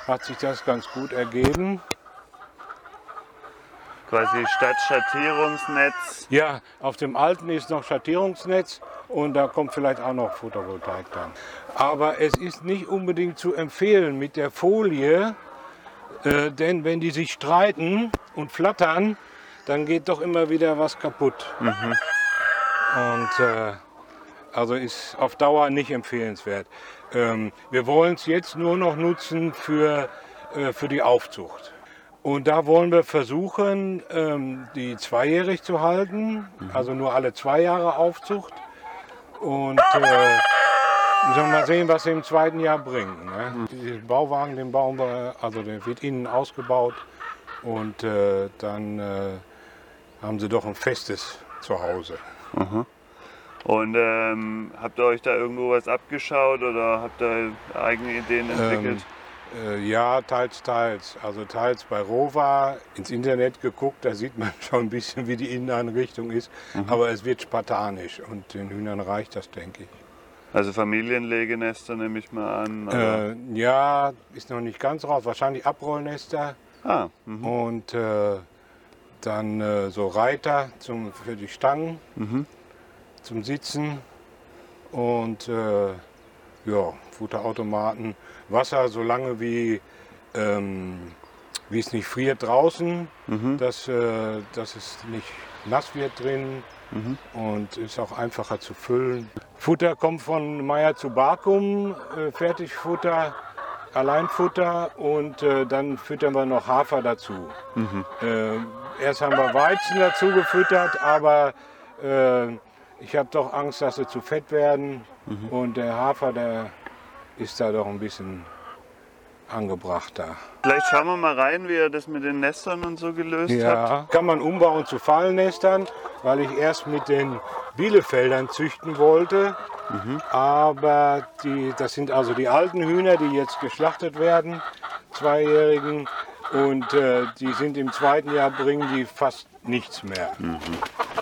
hat sich das ganz gut ergeben. Quasi statt Schattierungsnetz. Ja, auf dem alten ist noch Schattierungsnetz und da kommt vielleicht auch noch Photovoltaik dann. Aber es ist nicht unbedingt zu empfehlen mit der Folie, äh, denn wenn die sich streiten und flattern, dann geht doch immer wieder was kaputt. Und äh, also ist auf Dauer nicht empfehlenswert. Ähm, wir wollen es jetzt nur noch nutzen für, äh, für die Aufzucht. Und da wollen wir versuchen, ähm, die zweijährig zu halten, also nur alle zwei Jahre Aufzucht. Und äh, sollen mal sehen, was sie im zweiten Jahr bringen. Ne? Den Bauwagen, den bauen wir, also der wird innen ausgebaut und äh, dann äh, haben sie doch ein festes Zuhause. Und ähm, habt ihr euch da irgendwo was abgeschaut oder habt ihr eigene Ideen entwickelt? Äh, ja, teils, teils. Also teils bei Rova ins Internet geguckt, da sieht man schon ein bisschen, wie die Inneneinrichtung ist. Aber es wird spartanisch und den Hühnern reicht das, denke ich. Also Familienlegenester nehme ich mal an. Äh, ja, ist noch nicht ganz raus. Wahrscheinlich Abrollnester ah, mhm. und äh, dann äh, so Reiter zum, für die Stangen zum Sitzen und äh, ja, Futterautomaten, Wasser so lange wie, ähm, wie es nicht friert draußen, dass, äh, dass es nicht nass wird drin und ist auch einfacher zu füllen. Futter kommt von Meier zu Bakum, äh, Fertigfutter, Alleinfutter und äh, dann füttern wir noch Hafer dazu. Äh, erst haben wir Weizen dazu gefüttert, aber äh, ich habe doch Angst, dass sie zu fett werden. Und der Hafer, der ist da doch ein bisschen angebrachter. Vielleicht schauen wir mal rein, wie ihr das mit den Nestern und so gelöst. Ja, kann man umbauen zu Fallnestern, weil ich erst mit den Bielefeldern züchten wollte. Aber die, das sind also die alten Hühner, die jetzt geschlachtet werden, zweijährigen. Und äh, die sind im zweiten Jahr, bringen die fast nichts mehr.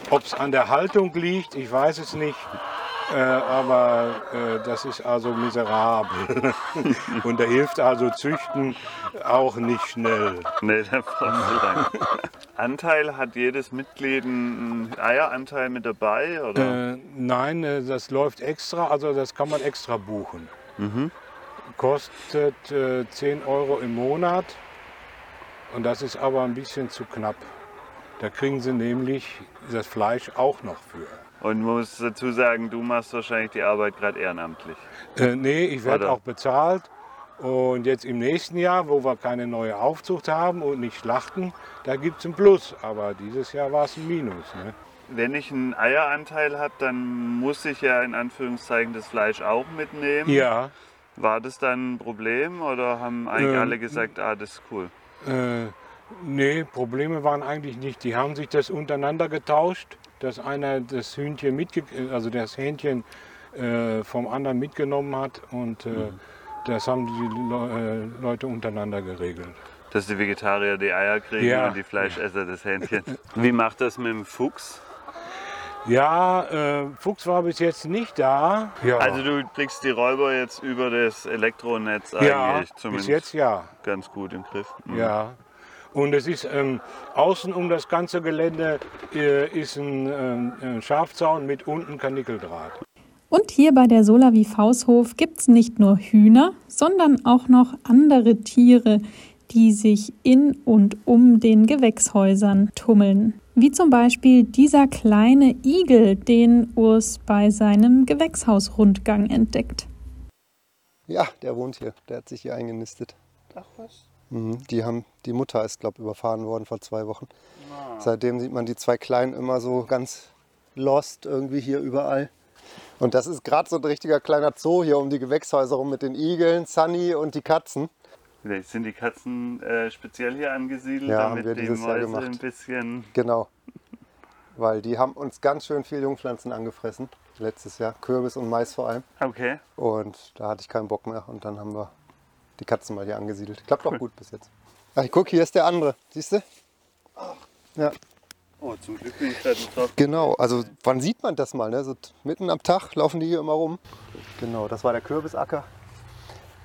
Ob es an der Haltung liegt, ich weiß es nicht. Äh, aber äh, das ist also miserabel. Und da hilft also Züchten auch nicht schnell. Nee, da brauchst du lang. Anteil hat jedes Mitglied einen Eieranteil mit dabei? Oder? Äh, nein, äh, das läuft extra, also das kann man extra buchen. Kostet äh, 10 Euro im Monat und das ist aber ein bisschen zu knapp. Da kriegen sie nämlich das Fleisch auch noch für. Und muss dazu sagen, du machst wahrscheinlich die Arbeit gerade ehrenamtlich. Äh, nee, ich werde auch bezahlt. Und jetzt im nächsten Jahr, wo wir keine neue Aufzucht haben und nicht schlachten, da gibt es ein Plus. Aber dieses Jahr war es ein Minus. Ne? wenn ich einen Eieranteil habe, dann muss ich ja in Anführungszeichen das Fleisch auch mitnehmen. Ja, War das dann ein Problem oder haben eigentlich Ähm, alle gesagt, ah, das ist cool? äh, nee, Probleme waren eigentlich nicht. Die haben sich das untereinander getauscht, dass einer das Hühnchen mitge also das Hähnchen äh, vom anderen mitgenommen hat und äh, das haben die Le äh, Leute untereinander geregelt. Dass die Vegetarier die Eier kriegen Ja. und die Fleischesser das Hähnchen. Wie macht das mit dem Fuchs? Ja, äh, Fuchs war bis jetzt nicht da. Ja, Also du kriegst die Räuber jetzt über das Elektronetz ja eigentlich bis zumindest jetzt ja. ganz gut im Griff. Mhm. Ja. Und es ist ähm, außen um das ganze Gelände äh, ist ein, ähm, ein Schafzaun mit unten Kanickeldraht. Und hier bei der Solavi Faushof gibt es nicht nur Hühner, sondern auch noch andere Tiere, die sich in und um den Gewächshäusern tummeln. Wie zum Beispiel dieser kleine Igel, den Urs bei seinem Gewächshausrundgang entdeckt. Ja, der wohnt hier. Der hat sich hier eingenistet. Ach was? Mhm, die, haben, die Mutter ist, glaube ich, überfahren worden vor zwei Wochen. Seitdem sieht man die zwei Kleinen immer so ganz lost irgendwie hier überall. Und das ist gerade so ein richtiger kleiner Zoo hier um die Gewächshäuser rum mit den Igeln, Sunny und die Katzen. Vielleicht sind die Katzen äh, speziell hier angesiedelt, Ja, haben damit wir die dieses Jahr Mäuse gemacht. ein bisschen. Genau. Weil die haben uns ganz schön viel Jungpflanzen angefressen. Letztes Jahr. Kürbis und Mais vor allem. Okay. Und da hatte ich keinen Bock mehr. Und dann haben wir die Katzen mal hier angesiedelt. Klappt auch gut bis jetzt. Ach, guck, hier ist der andere. Siehst du? Ja, Oh, zum Glück bin ich gerade drauf. genau. Also wann sieht man das mal? Ne? So mitten am Tag laufen die hier immer rum. Genau, das war der Kürbisacker.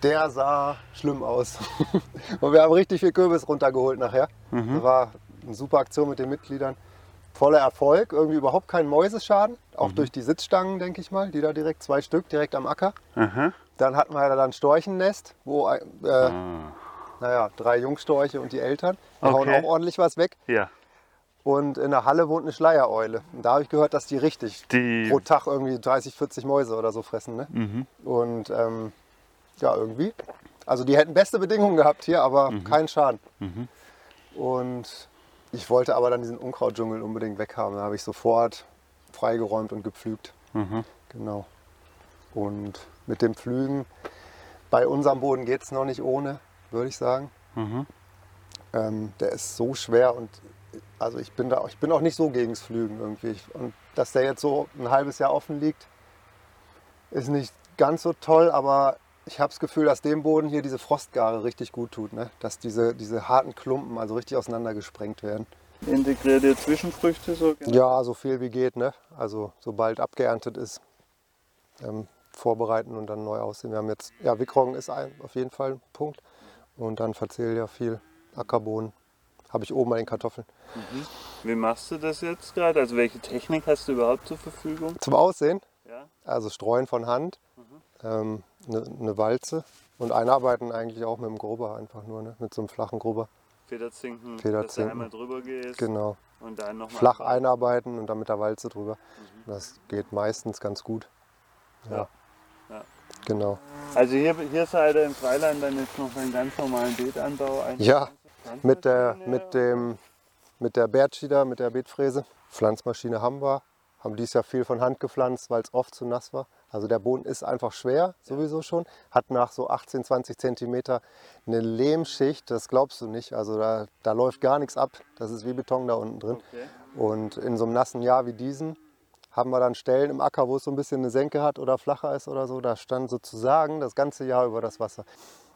Der sah schlimm aus. und wir haben richtig viel Kürbis runtergeholt nachher. Das war eine super Aktion mit den Mitgliedern. Voller Erfolg, irgendwie überhaupt kein Mäuseschaden. Auch durch die Sitzstangen, denke ich mal, die da direkt, zwei Stück direkt am Acker. Aha. Dann hatten wir ja dann ein Storchennest, wo äh, Ah. naja, drei Jungstörche und die Eltern. Die hauen Okay. auch ordentlich was weg. Ja, Und in der Halle wohnt eine Schleiereule. Und da habe ich gehört, dass die richtig die. pro Tag irgendwie 30, 40 Mäuse oder so fressen. Ne? Mhm. Und ähm, ja, irgendwie. Also die hätten beste Bedingungen gehabt hier, aber Mhm. keinen Schaden. Und ich wollte aber dann diesen Unkrautdschungel unbedingt weghaben. Da habe ich sofort freigeräumt und gepflügt. Mhm. Genau. Und mit dem Pflügen, bei unserem Boden geht es noch nicht ohne, würde ich sagen. Mhm. Ähm, der ist so schwer und also ich bin da, ich bin auch nicht so gegens Flügen irgendwie. Und dass der jetzt so ein halbes Jahr offen liegt, ist nicht ganz so toll, aber ich habe das Gefühl, dass dem Boden hier diese Frostgare richtig gut tut, ne? dass diese, diese harten Klumpen also richtig auseinandergesprengt werden. Integrierte Zwischenfrüchte so? Ja, so viel wie geht. Ne? Also sobald abgeerntet ist, ähm, vorbereiten und dann neu aussehen. Wir haben jetzt, ja, Wickroggen ist ein, auf jeden Fall ein Punkt. Und dann Verzehl viel, Ackerbohnen. Habe ich oben bei den Kartoffeln. Wie machst du das jetzt gerade? Also welche Technik hast du überhaupt zur Verfügung? Zum Aussehen, Ja. also streuen von Hand, ähm, eine, eine Walze und einarbeiten eigentlich auch mit dem Grubber einfach nur, ne? mit so einem flachen Grubber. Federzinken, dass Federzinken. du einmal drüber gehst Genau. und dann nochmal Flach einarbeiten und dann mit der Walze drüber. Das geht meistens ganz gut. Ja. Ja. Ja. Genau. Also hier, hier seid ihr im Freiland dann jetzt noch einen ganz normalen Beetanbau. Ja, mit der, mit dem, mit der Bertschieder, mit der Beetfräse. Pflanzmaschine haben wir. Haben dies Jahr viel von Hand gepflanzt, weil es oft zu nass war. Also der Boden ist einfach schwer, sowieso schon. Hat nach so 18, 20 Zentimeter eine Lehmschicht, das glaubst du nicht. Also da, da läuft gar nichts ab. Das ist wie Beton da unten drin. Okay. Und in so einem nassen Jahr wie diesen haben wir dann Stellen im Acker, wo es so ein bisschen eine Senke hat oder flacher ist oder so. Da stand sozusagen das ganze Jahr über das Wasser.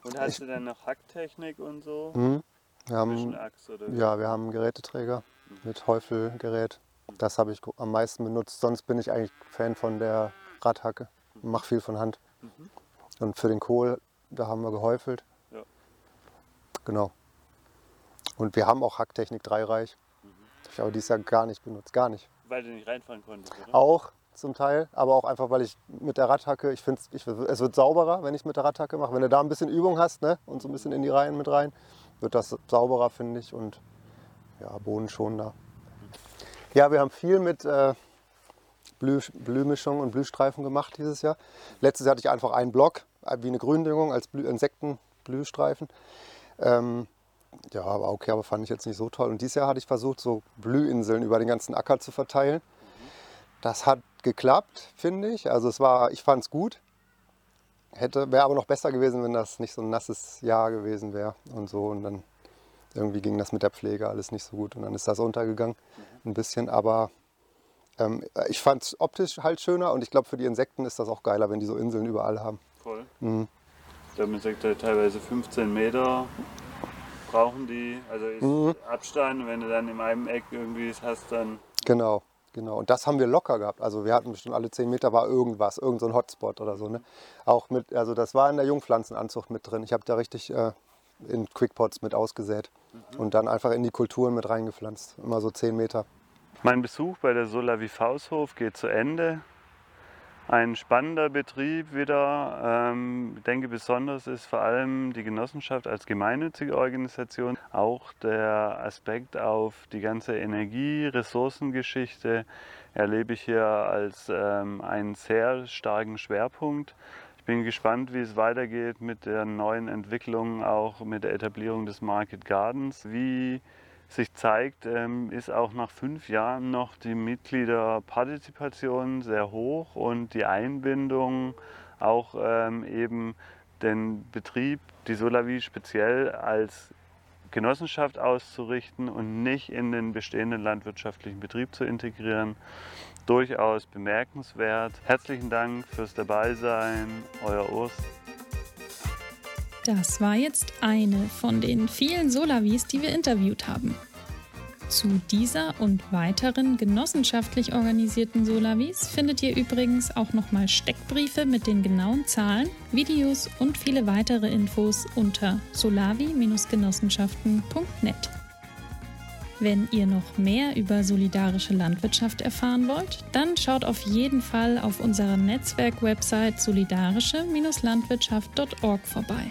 Und hast du dann noch Hacktechnik und so? Mhm. Wir haben? Ja, wir haben einen Geräteträger mit Häufelgerät. Das habe ich am meisten benutzt. Sonst bin ich eigentlich Fan von der Radhacke. Mache viel von Hand. Und für den Kohl, da haben wir gehäufelt. Ja. Genau. Und wir haben auch Hacktechnik dreireich. Habe ich aber dieses Jahr gar nicht benutzt. Gar nicht. Weil du nicht reinfahren konntest, oder? Auch zum Teil, aber auch einfach, weil ich mit der Radhacke, ich finde, es wird sauberer, wenn ich mit der Radhacke mache. Wenn du da ein bisschen Übung hast ne, und so ein bisschen in die Reihen mit rein, wird das sauberer, finde ich. Und ja, bodenschonender. Ja, wir haben viel mit äh, Blüh, Blühmischung und Blühstreifen gemacht dieses Jahr. Letztes Jahr hatte ich einfach einen Block, äh, wie eine Gründüngung als Blü Insektenblühstreifen. Ähm, Ja, aber okay, aber fand ich jetzt nicht so toll. Und dieses Jahr hatte ich versucht, so Blühinseln über den ganzen Acker zu verteilen. Das hat geklappt, finde ich. Also es war, ich fand es gut. Hätte, wäre aber noch besser gewesen, wenn das nicht so ein nasses Jahr gewesen wäre und so. Und dann irgendwie ging das mit der Pflege alles nicht so gut. Und dann ist das untergegangen ein bisschen. Aber ähm, ich fand es optisch halt schöner und ich glaube, für die Insekten ist das auch geiler, wenn die so Inseln überall haben. Voll. Mhm. Man sagt ja teilweise 15 Meter brauchen die. Also ist Mhm. Abstand. Wenn du dann in einem Eck irgendwie es hast, dann Genau, genau. Und das haben wir locker gehabt. Also wir hatten bestimmt alle 10 Meter war irgendwas, irgend so ein Hotspot oder so. Ne? Auch mit, also das war in der Jungpflanzenanzucht mit drin. Ich habe da richtig äh, in Quickpots mit ausgesät und dann einfach in die Kulturen mit reingepflanzt. Immer so 10 Meter. Mein Besuch bei der Solavi Faushof geht zu Ende. Ein spannender Betrieb wieder. Ähm, ich denke, besonders ist vor allem die Genossenschaft als gemeinnützige Organisation. Auch der Aspekt auf die ganze Energie-, Ressourcengeschichte erlebe ich hier als ähm, einen sehr starken Schwerpunkt. Ich bin gespannt, wie es weitergeht mit der neuen Entwicklung, auch mit der Etablierung des Market Gardens. Wie sich zeigt, ähm, ist auch nach fünf Jahren noch die Mitgliederpartizipation sehr hoch und die Einbindung auch ähm, eben den Betrieb, die Solavi speziell als Genossenschaft auszurichten und nicht in den bestehenden landwirtschaftlichen Betrieb zu integrieren. Durchaus bemerkenswert. Herzlichen Dank fürs Dabeisein, euer Urs. Das war jetzt eine von den vielen Solavis, die wir interviewt haben. Zu dieser und weiteren genossenschaftlich organisierten Solavis findet ihr übrigens auch nochmal Steckbriefe mit den genauen Zahlen, Videos und viele weitere Infos unter solavi-genossenschaften.net. Wenn ihr noch mehr über solidarische Landwirtschaft erfahren wollt, dann schaut auf jeden Fall auf unserer Netzwerk-Website solidarische-landwirtschaft.org vorbei.